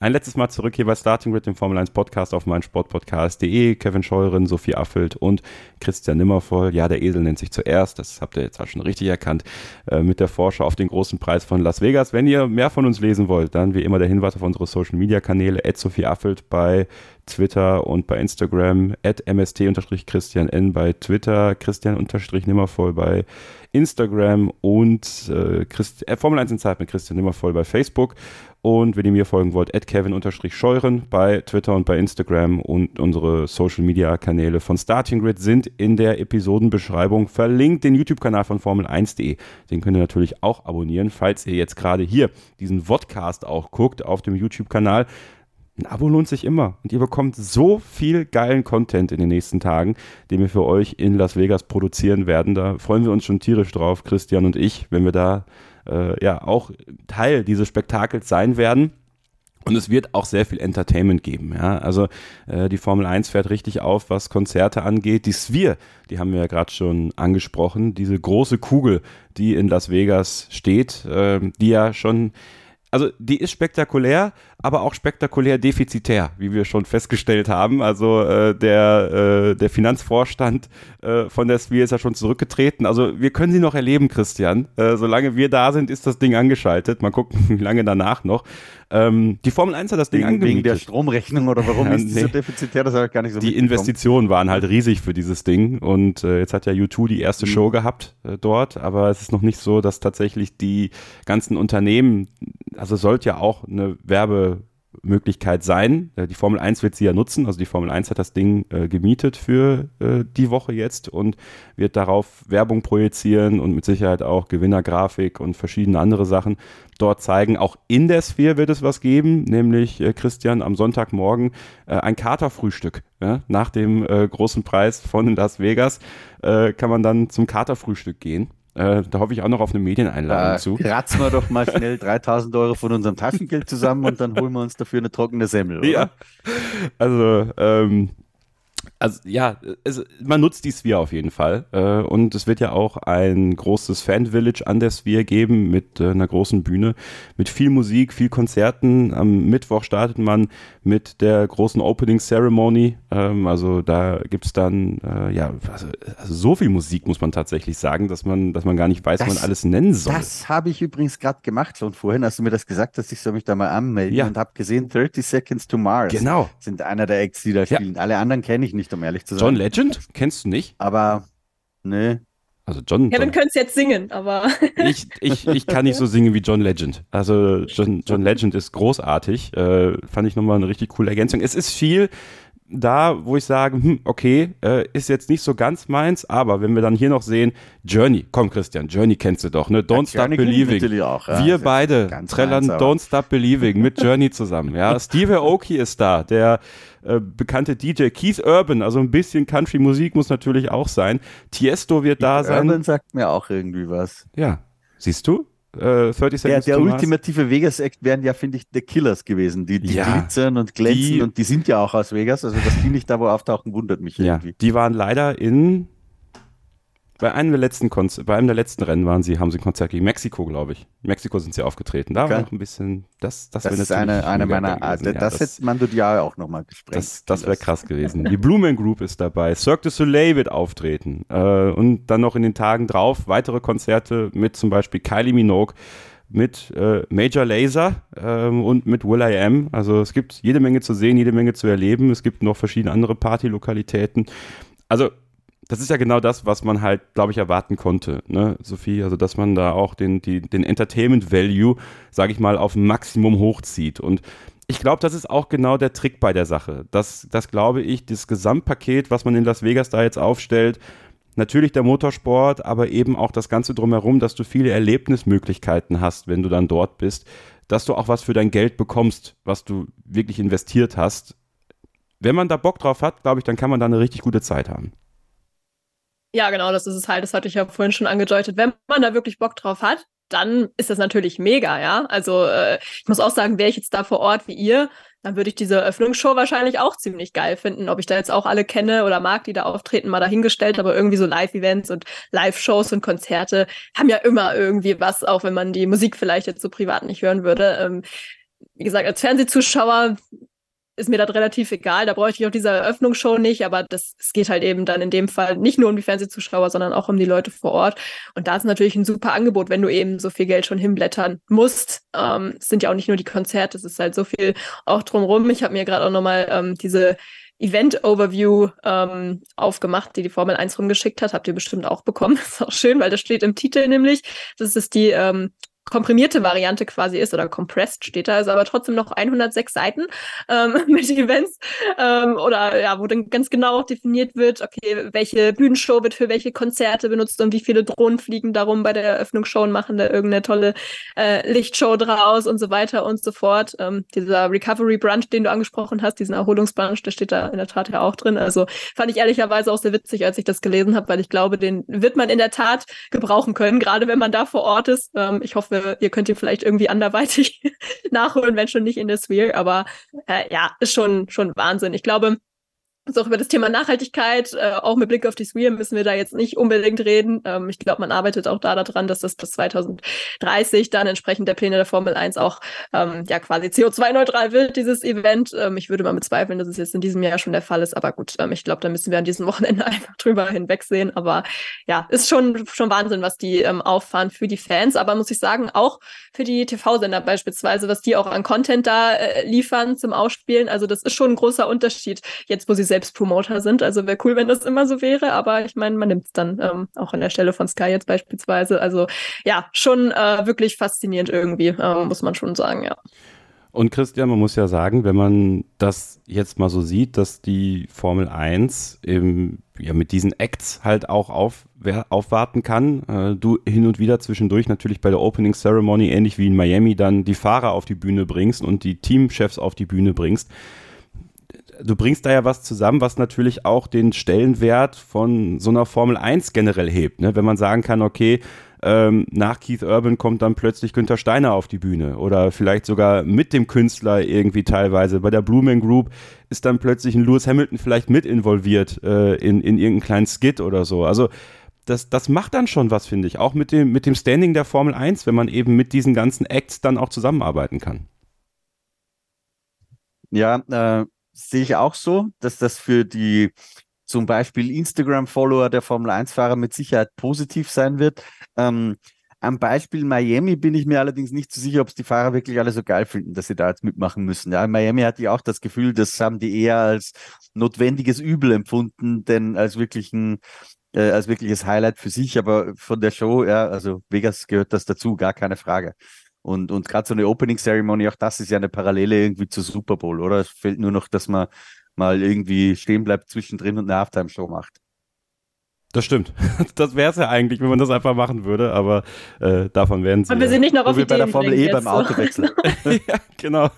Ein letztes Mal zurück hier bei Starting Grid, dem Formel 1 Podcast auf meinsportpodcast.de. Kevin Scheuren, Sophie Affelt und Christian Nimmervoll. Ja, der Esel nennt sich zuerst, das habt ihr jetzt auch schon richtig erkannt, äh, mit der Vorschau auf den großen Preis von Las Vegas. Wenn ihr mehr von uns lesen wollt, dann wie immer der Hinweis auf unsere Social Media Kanäle, at Sophie Affelt bei Twitter und bei Instagram, at mst-christian n bei Twitter, Christian-nimmervoll bei Instagram und äh, Christ, äh, Formel 1 in Zeit mit Christian Nimmervoll bei Facebook. Und wenn ihr mir folgen wollt, at Kevin-Scheuren bei Twitter und bei Instagram und unsere Social Media Kanäle von Starting Grid sind in der Episodenbeschreibung verlinkt. Den YouTube-Kanal von Formel1.de, den könnt ihr natürlich auch abonnieren, falls ihr jetzt gerade hier diesen Vodcast auch guckt auf dem YouTube-Kanal. Ein Abo lohnt sich immer und ihr bekommt so viel geilen Content in den nächsten Tagen, den wir für euch in Las Vegas produzieren werden. Da freuen wir uns schon tierisch drauf, Christian und ich, wenn wir da äh, ja auch Teil dieses Spektakels sein werden. Und es wird auch sehr viel Entertainment geben. Ja? Also äh, die Formel 1 fährt richtig auf, was Konzerte angeht. Die Sphere, die haben wir ja gerade schon angesprochen, diese große Kugel, die in Las Vegas steht, äh, die ja schon also die ist spektakulär, aber auch spektakulär defizitär, wie wir schon festgestellt haben. Also äh, der, äh, der Finanzvorstand äh, von der Sphere ist ja schon zurückgetreten. Also wir können sie noch erleben, Christian. Äh, solange wir da sind, ist das Ding angeschaltet. Mal gucken, [LAUGHS] wie lange danach noch. Ähm, die Formel 1 hat das Ding wegen, angemietet. Wegen der Stromrechnung oder warum Ja, ist die so nee. defizitär? Das ich gar nicht so Die. Investitionen waren halt riesig für dieses Ding und äh, jetzt hat ja U2 die erste Mhm. Show gehabt äh, dort, aber es ist noch nicht so, dass tatsächlich die ganzen Unternehmen, also sollte ja auch eine Werbemöglichkeit sein. Äh, die Formel 1 wird sie ja nutzen, also die Formel 1 hat das Ding äh, gemietet für äh, die Woche jetzt und wird darauf Werbung projizieren und mit Sicherheit auch Gewinnergrafik und verschiedene andere Sachen dort zeigen. Auch in der Sphere wird es was geben, nämlich äh, Christian am Sonntagmorgen äh, ein Katerfrühstück. Ja? Nach dem äh, großen Preis von Las Vegas kann man dann zum Katerfrühstück gehen. Äh, da hoffe ich auch noch auf eine Medieneinladung Da zu. kratzen wir doch mal [LAUGHS] schnell 3000 Euro von unserem Taschengeld zusammen und dann holen wir uns dafür eine trockene Semmel. Oder? Ja. Also, ähm, also ja, es, man nutzt die Sphere auf jeden Fall. Äh, und es wird ja auch ein großes Fan-Village an der Sphere geben mit äh, einer großen Bühne, mit viel Musik, viel Konzerten. Am Mittwoch startet man mit der großen Opening Ceremony. Ähm, also da gibt's dann äh, ja also, also so viel Musik muss man tatsächlich sagen, dass man, dass man gar nicht weiß, Das- was man alles nennen soll. Das habe ich übrigens gerade gemacht schon vorhin, als du mir das gesagt hast, ich soll mich da mal anmelden Ja. und habe gesehen, 30 Seconds to Mars Genau. sind einer der Acts, die da Ja. spielen. Alle anderen kenne ich nicht, um ehrlich zu sein. John Legend? Kennst du nicht? Aber ne, Also John. Kevin John könnte es jetzt singen, aber [LAUGHS] ich, ich, ich kann nicht so singen wie John Legend. Also John, John Legend ist großartig. Äh, fand ich nochmal eine richtig coole Ergänzung. Es ist viel da, wo ich sage, hm, okay, äh, ist jetzt nicht so ganz meins, aber wenn wir dann hier noch sehen, Journey, komm Christian, Journey kennst du doch, ne? Don't Ja, Stop Believing. auch, ja. Wir beide trällern aber- Don't Stop Believing mit Journey zusammen. Ja, [LAUGHS] Steve Aoki ist da, der äh, bekannte DJ Keith Urban, also ein bisschen Country-Musik muss natürlich auch sein. Tiesto wird da sein. Urban sagt mir auch irgendwie was. Ja, siehst du? Äh, 30 Der, Seconds der to Mars. ultimative Vegas-Act wären ja, finde ich, The Killers gewesen. Die, die Ja. glitzern und glänzen Die- und die sind ja auch aus Vegas. Also, dass die nicht da wo auftauchen, wundert mich Ja, irgendwie. die waren leider in bei einem der letzten Konz bei einem der letzten Rennen waren sie, haben sie ein Konzert gegen Mexiko, glaube ich. In Mexiko sind sie aufgetreten. Da war Okay. noch ein bisschen, das, das, Das wäre ist eine, eine meiner, ah, Ja, das, hätte man ja auch nochmal gesprengt. das, das wäre krass [LAUGHS] gewesen. Die Blue Man Group ist dabei. Cirque du Soleil wird auftreten. Äh, und dann noch in den Tagen drauf weitere Konzerte mit zum Beispiel Kylie Minogue, mit äh, Major Laser ähm, und mit Will I Am. Also es gibt jede Menge zu sehen, jede Menge zu erleben. Es gibt noch verschiedene andere Partylokalitäten. Also das ist ja genau das, was man halt, glaube ich, erwarten konnte, ne, Sophie? Also, dass man da auch den, die, den Entertainment Value, sage ich mal, auf Maximum hochzieht. Und ich glaube, das ist auch genau der Trick bei der Sache. Das, das glaube ich, das Gesamtpaket, was man in Las Vegas da jetzt aufstellt, natürlich der Motorsport, aber eben auch das Ganze drumherum, dass du viele Erlebnismöglichkeiten hast, wenn du dann dort bist, dass du auch was für dein Geld bekommst, was du wirklich investiert hast. Wenn man da Bock drauf hat, glaube ich, dann kann man da eine richtig gute Zeit haben. Ja, genau, das ist es halt. Das hatte ich ja vorhin schon angedeutet. Wenn man da wirklich Bock drauf hat, dann ist das natürlich mega, ja. Also äh, ich muss auch sagen, wäre ich jetzt da vor Ort wie ihr, dann würde ich diese Eröffnungsshow wahrscheinlich auch ziemlich geil finden. Ob ich da jetzt auch alle kenne oder mag, die da auftreten, mal dahingestellt, aber irgendwie so Live-Events und Live-Shows und Konzerte haben ja immer irgendwie was, auch wenn man die Musik vielleicht jetzt so privat nicht hören würde. Ähm, wie gesagt, als Fernsehzuschauer ist mir das relativ egal. Da bräuchte ich auch diese Eröffnungsshow nicht, aber das, es geht halt eben dann in dem Fall nicht nur um die Fernsehzuschauer, sondern auch um die Leute vor Ort. Und da ist natürlich ein super Angebot, wenn du eben so viel Geld schon hinblättern musst. Ähm, es sind ja auch nicht nur die Konzerte, es ist halt so viel auch drumrum. Ich habe mir gerade auch nochmal ähm, diese Event-Overview ähm, aufgemacht, die die Formel 1 rumgeschickt hat. Habt ihr bestimmt auch bekommen. [LAUGHS] ist auch schön, weil das steht im Titel nämlich. Das ist die ähm, komprimierte Variante quasi ist oder compressed steht da, ist aber trotzdem noch 106 Seiten ähm, [LAUGHS] mit Events ähm, oder ja, wo dann ganz genau definiert wird, okay, welche Bühnenshow wird für welche Konzerte benutzt und wie viele Drohnen fliegen darum bei der Eröffnungsshow und machen da irgendeine tolle äh, Lichtshow draus und so weiter und so fort. Ähm, dieser Recovery Brunch, den du angesprochen hast, diesen Erholungsbrunch, der steht da in der Tat ja auch drin. Also fand ich ehrlicherweise auch sehr witzig, als ich das gelesen habe, weil ich glaube, den wird man in der Tat gebrauchen können, gerade wenn man da vor Ort ist. Ähm, ich hoffe, ihr könnt ihn vielleicht irgendwie anderweitig [LAUGHS] nachholen, wenn schon nicht in der Sphere. Aber äh, ja, ist schon, schon Wahnsinn. Ich glaube, also auch über das Thema Nachhaltigkeit, äh, auch mit Blick auf die Sphere müssen wir da jetzt nicht unbedingt reden. Ähm, ich glaube, man arbeitet auch da daran, dass das bis 2030 dann entsprechend der Pläne der Formel 1 auch ähm, ja quasi CO2-neutral wird, dieses Event. Ähm, ich würde mal bezweifeln, dass es jetzt in diesem Jahr schon der Fall ist, aber gut, ähm, ich glaube, da müssen wir an diesem Wochenende [LAUGHS] einfach drüber hinwegsehen. Aber ja, ist schon, schon Wahnsinn, was die ähm, auffahren für die Fans, aber muss ich sagen, auch für die TV-Sender beispielsweise, was die auch an Content da äh, liefern zum Ausspielen. Also das ist schon ein großer Unterschied, jetzt wo sie selbst selbst Promoter sind. Also wäre cool, wenn das immer so wäre, aber ich meine, man nimmt es dann ähm, auch an der Stelle von Sky jetzt beispielsweise. Also ja, schon äh, wirklich faszinierend irgendwie, äh, muss man schon sagen, ja. Und Christian, man muss ja sagen, wenn man das jetzt mal so sieht, dass die Formel 1 eben, ja, mit diesen Acts halt auch auf, aufwarten kann. Äh, du hin und wieder zwischendurch natürlich bei der Opening Ceremony, ähnlich wie in Miami, dann die Fahrer auf die Bühne bringst und die Teamchefs auf die Bühne bringst du bringst da ja was zusammen, was natürlich auch den Stellenwert von so einer Formel 1 generell hebt. Ne? Wenn man sagen kann, okay, ähm, nach Keith Urban kommt dann plötzlich Günther Steiner auf die Bühne oder vielleicht sogar mit dem Künstler irgendwie teilweise. Bei der Blue Man Group ist dann plötzlich ein Lewis Hamilton vielleicht mit involviert äh, in, in irgendeinen kleinen Skit oder so. Also das, das macht dann schon was, finde ich. Auch mit dem, mit dem Standing der Formel 1, wenn man eben mit diesen ganzen Acts dann auch zusammenarbeiten kann. Ja, äh, sehe ich auch so, dass das für die zum Beispiel Instagram-Follower der Formel 1-Fahrer mit Sicherheit positiv sein wird. Ähm, am Beispiel Miami bin ich mir allerdings nicht so sicher, ob es die Fahrer wirklich alle so geil finden, dass sie da jetzt mitmachen müssen. Ja, in Miami hatte ich auch das Gefühl, das haben die eher als notwendiges Übel empfunden, denn als wirklichen äh, als wirkliches Highlight für sich, aber von der Show, ja, also Vegas gehört das dazu, gar keine Frage. Und, und gerade so eine Opening Ceremony, auch das ist ja eine Parallele irgendwie zur Super Bowl, oder? Es fehlt nur noch, dass man mal irgendwie stehen bleibt zwischendrin und eine Halftime-Show macht. Das stimmt. [LAUGHS] Das wäre es ja eigentlich, wenn man das einfach machen würde, aber äh, davon werden sie. Aber wir sind nicht noch auf Ideen bei der Formel E beim Autowechsel. [LAUGHS] ja, genau.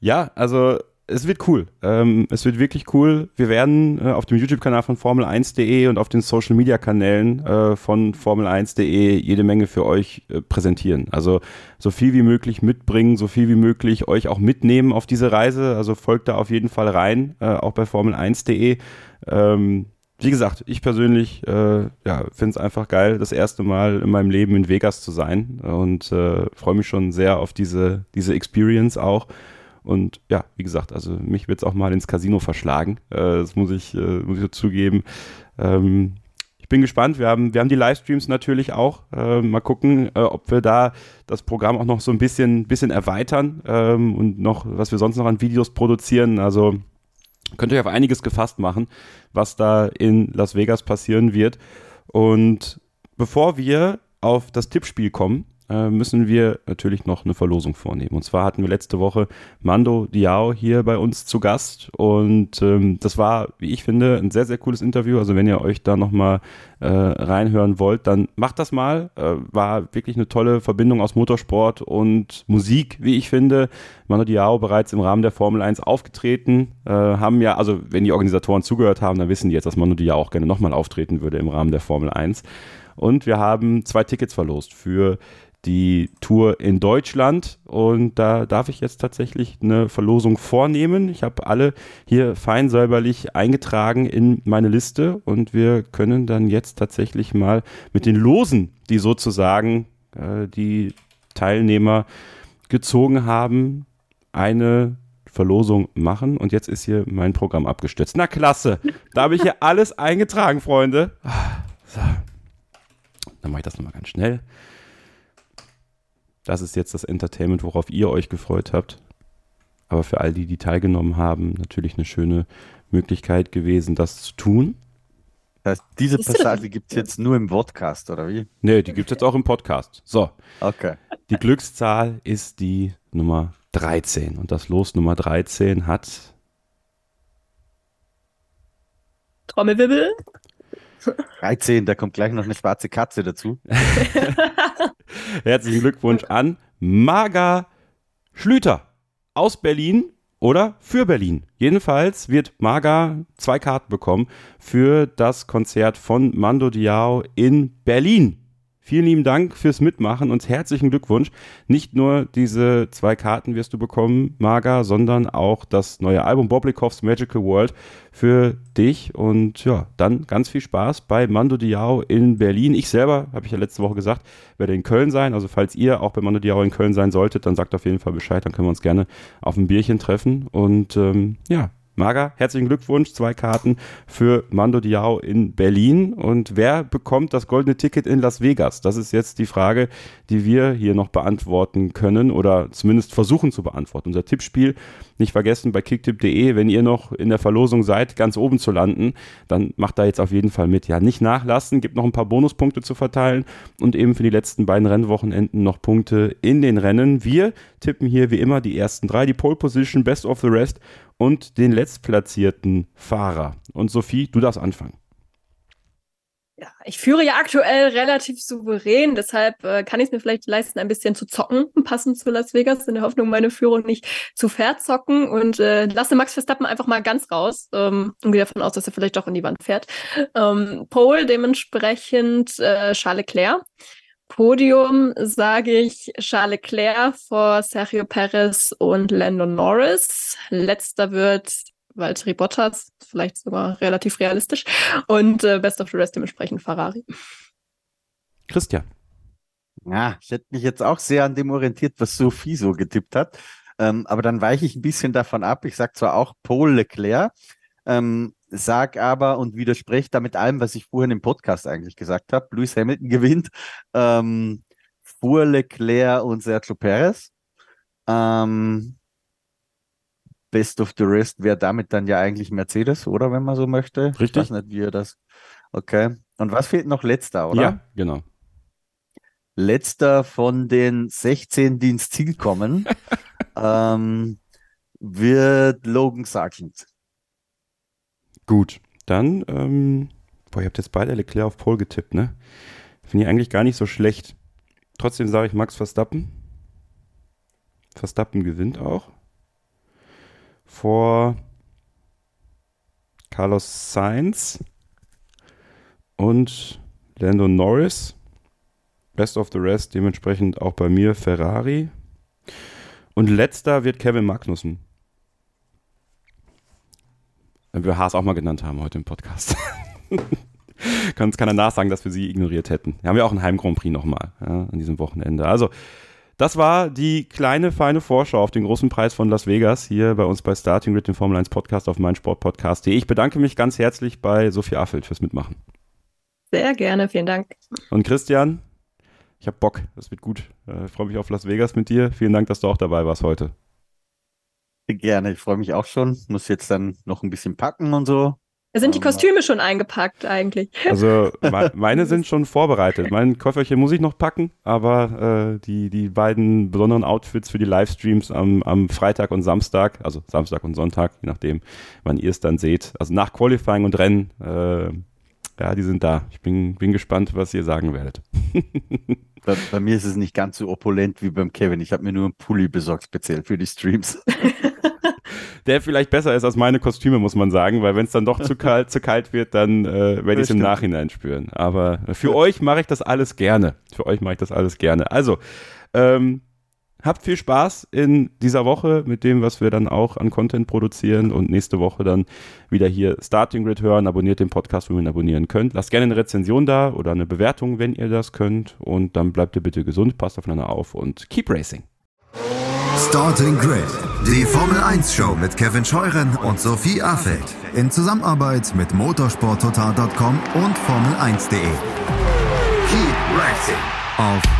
Ja, also es wird cool. Ähm, es wird wirklich cool. Wir werden äh, auf dem YouTube-Kanal von Formel1.de und auf den Social-Media-Kanälen äh, von Formel1.de jede Menge für euch äh, präsentieren. Also so viel wie möglich mitbringen, so viel wie möglich euch auch mitnehmen auf diese Reise. Also folgt da auf jeden Fall rein, äh, auch bei Formel1.de. Ähm, wie gesagt, ich persönlich äh, ja, finde es einfach geil, das erste Mal in meinem Leben in Vegas zu sein und äh, freue mich schon sehr auf diese, diese Experience auch. Und ja, wie gesagt, also mich wird es auch mal ins Casino verschlagen. Äh, das muss ich, äh, muss ich zugeben. Ähm, ich bin gespannt. Wir haben, wir haben die Livestreams natürlich auch. Äh, mal gucken, äh, ob wir da das Programm auch noch so ein bisschen, bisschen erweitern ähm, und noch, was wir sonst noch an Videos produzieren. Also könnt ihr auf einiges gefasst machen, was da in Las Vegas passieren wird. Und bevor wir auf das Tippspiel kommen, äh, müssen wir natürlich noch eine Verlosung vornehmen. Und zwar hatten wir letzte Woche Mando Diao hier bei uns zu Gast und ähm, das war, wie ich finde, ein sehr, sehr cooles Interview. Also wenn ihr euch da nochmal äh, reinhören wollt, dann macht das mal. Äh, war wirklich eine tolle Verbindung aus Motorsport und Musik, wie ich finde. Mando Diao bereits im Rahmen der Formel 1 aufgetreten, äh, haben ja, also wenn die Organisatoren zugehört haben, dann wissen die jetzt, dass Mando Diao auch gerne nochmal auftreten würde im Rahmen der Formel 1. Und wir haben zwei Tickets verlost für die Tour in Deutschland und da darf ich jetzt tatsächlich eine Verlosung vornehmen. Ich habe alle hier fein säuberlich eingetragen in meine Liste und wir können dann jetzt tatsächlich mal mit den Losen, die sozusagen äh, die Teilnehmer gezogen haben, eine Verlosung machen. Und jetzt ist hier mein Programm abgestürzt. Na klasse, da habe ich hier alles eingetragen, Freunde. So. Dann mache ich das nochmal ganz schnell. Das ist jetzt das Entertainment, worauf ihr euch gefreut habt. Aber für all die, die teilgenommen haben, natürlich eine schöne Möglichkeit gewesen, das zu tun. Das heißt, diese? Passage gibt es jetzt nur im Podcast, oder wie? Nee, die gibt es jetzt auch im Podcast. So, Okay. die Glückszahl ist die Nummer 13. Und das Los Nummer 13 hat Trommelwirbel. [LAUGHS] 13, da kommt gleich noch eine schwarze Katze dazu. [LAUGHS] Herzlichen Glückwunsch an Marga Schlüter aus Berlin oder für Berlin. Jedenfalls wird Marga zwei Karten bekommen für das Konzert von Mando Diao in Berlin. Vielen lieben Dank fürs Mitmachen und herzlichen Glückwunsch. Nicht nur diese zwei Karten wirst du bekommen, Marga, sondern auch das neue Album Boblikovs Magical World für dich. Und ja, dann ganz viel Spaß bei Mando Diao in Berlin. Ich selber, habe ich ja letzte Woche gesagt, werde in Köln sein. Also falls ihr auch bei Mando Diao in Köln sein solltet, dann sagt auf jeden Fall Bescheid. Dann können wir uns gerne auf ein Bierchen treffen. Und ähm, ja, Marga, herzlichen Glückwunsch. Zwei Karten für Mando Diao in Berlin. Und wer bekommt das goldene Ticket in Las Vegas? Das ist jetzt die Frage, die wir hier noch beantworten können oder zumindest versuchen zu beantworten. Unser Tippspiel, nicht vergessen, bei kicktipp.de, wenn ihr noch in der Verlosung seid, ganz oben zu landen, dann macht da jetzt auf jeden Fall mit. Ja, nicht nachlassen, gibt noch ein paar Bonuspunkte zu verteilen und eben für die letzten beiden Rennwochenenden noch Punkte in den Rennen. Wir tippen hier wie immer die ersten drei, die Pole Position, Best of the Rest und den letztplatzierten Fahrer. Und Sophie, du darfst anfangen. Ja, ich führe ja aktuell relativ souverän, deshalb äh, kann ich es mir vielleicht leisten, ein bisschen zu zocken, [LAUGHS] passend zu Las Vegas, in der Hoffnung, meine Führung nicht zu verzocken und äh, lasse Max Verstappen einfach mal ganz raus ähm, und gehe davon aus, dass er vielleicht doch in die Wand fährt. Ähm, Pole dementsprechend äh, Charles Leclerc. Podium sage ich Charles Leclerc vor Sergio Perez und Lando Norris. Letzter wird Valtteri Bottas, vielleicht sogar relativ realistisch. Und äh, Best of the Rest dementsprechend Ferrari. Christian. Ja, ich hätte mich jetzt auch sehr an dem orientiert, was Sophie so getippt hat. Ähm, aber dann weiche ich ein bisschen davon ab. Ich sage zwar auch Paul Leclerc, ähm, sag aber und widerspreche da mit allem, was ich vorhin im Podcast eigentlich gesagt habe. Lewis Hamilton [LAUGHS] gewinnt ähm, vor Leclerc und Sergio Perez. Ähm, Best of the Rest wäre damit dann ja eigentlich Mercedes, oder wenn man so möchte. Richtig. Ich weiß nicht, wie ihr das. Okay. Und was fehlt noch letzter, oder? Ja, genau. Letzter von den 16, die ins Ziel kommen, [LAUGHS] ähm, wird Logan Sargent. Gut, dann, ähm, boah, ihr habt jetzt beide Leclerc auf Pole getippt, ne? Finde ich eigentlich gar nicht so schlecht. Trotzdem sage ich Max Verstappen. Verstappen gewinnt auch. Vor Carlos Sainz und Lando Norris. Best of the rest, dementsprechend auch bei mir Ferrari. Und letzter wird Kevin Magnussen. Wenn wir Haas auch mal genannt haben heute im Podcast. [LAUGHS] Kann uns keiner nachsagen, dass wir sie ignoriert hätten. Wir haben ja auch einen Heim Grand Prix nochmal ja, an diesem Wochenende. Also, das war die kleine, feine Vorschau auf den großen Preis von Las Vegas hier bei uns bei Starting Grid, dem Formel 1 Podcast auf meinsportpodcast.de. Ich bedanke mich ganz herzlich bei Sophie Affelt fürs Mitmachen. Sehr gerne, vielen Dank. Und Christian, ich habe Bock, das wird gut. Äh, Ich freue mich auf Las Vegas mit dir. Vielen Dank, dass du auch dabei warst heute. Gerne, ich freue mich auch schon. Muss jetzt dann noch ein bisschen packen und so. Da sind die Ähm, Kostüme schon eingepackt eigentlich. [LAUGHS] Also [LAUGHS] me- meine sind schon vorbereitet. Mein Käuferchen muss ich noch packen, aber äh, die, die beiden besonderen Outfits für die Livestreams am, am Freitag und Samstag, also Samstag und Sonntag, je nachdem, wann ihr es dann seht, also nach Qualifying und Rennen, äh, ja, die sind da. Ich bin, bin gespannt, was ihr sagen werdet. [LAUGHS] Bei, bei mir ist es nicht ganz so opulent wie beim Kevin. Ich habe mir nur einen Pulli besorgt, speziell für die Streams. [LAUGHS] Der vielleicht besser ist als meine Kostüme, muss man sagen, weil wenn es dann doch zu kalt, zu kalt wird, dann äh, werde ich es im. Nachhinein spüren. Aber für euch mache ich das alles gerne. Für euch mache ich das alles gerne. Also, ähm, habt viel Spaß in dieser Woche mit dem, was wir dann auch an Content produzieren und nächste Woche dann wieder hier Starting Grid hören. Abonniert den Podcast, wo ihr ihn abonnieren könnt. Lasst gerne eine Rezension da oder eine Bewertung, wenn ihr das könnt. Und dann bleibt ihr bitte gesund, passt aufeinander auf und keep racing. Starting Grid, die Formel 1 Show mit Kevin Scheuren und Sophie Affeld in Zusammenarbeit mit motorsporttotal.com und Formel1.de. Keep racing auf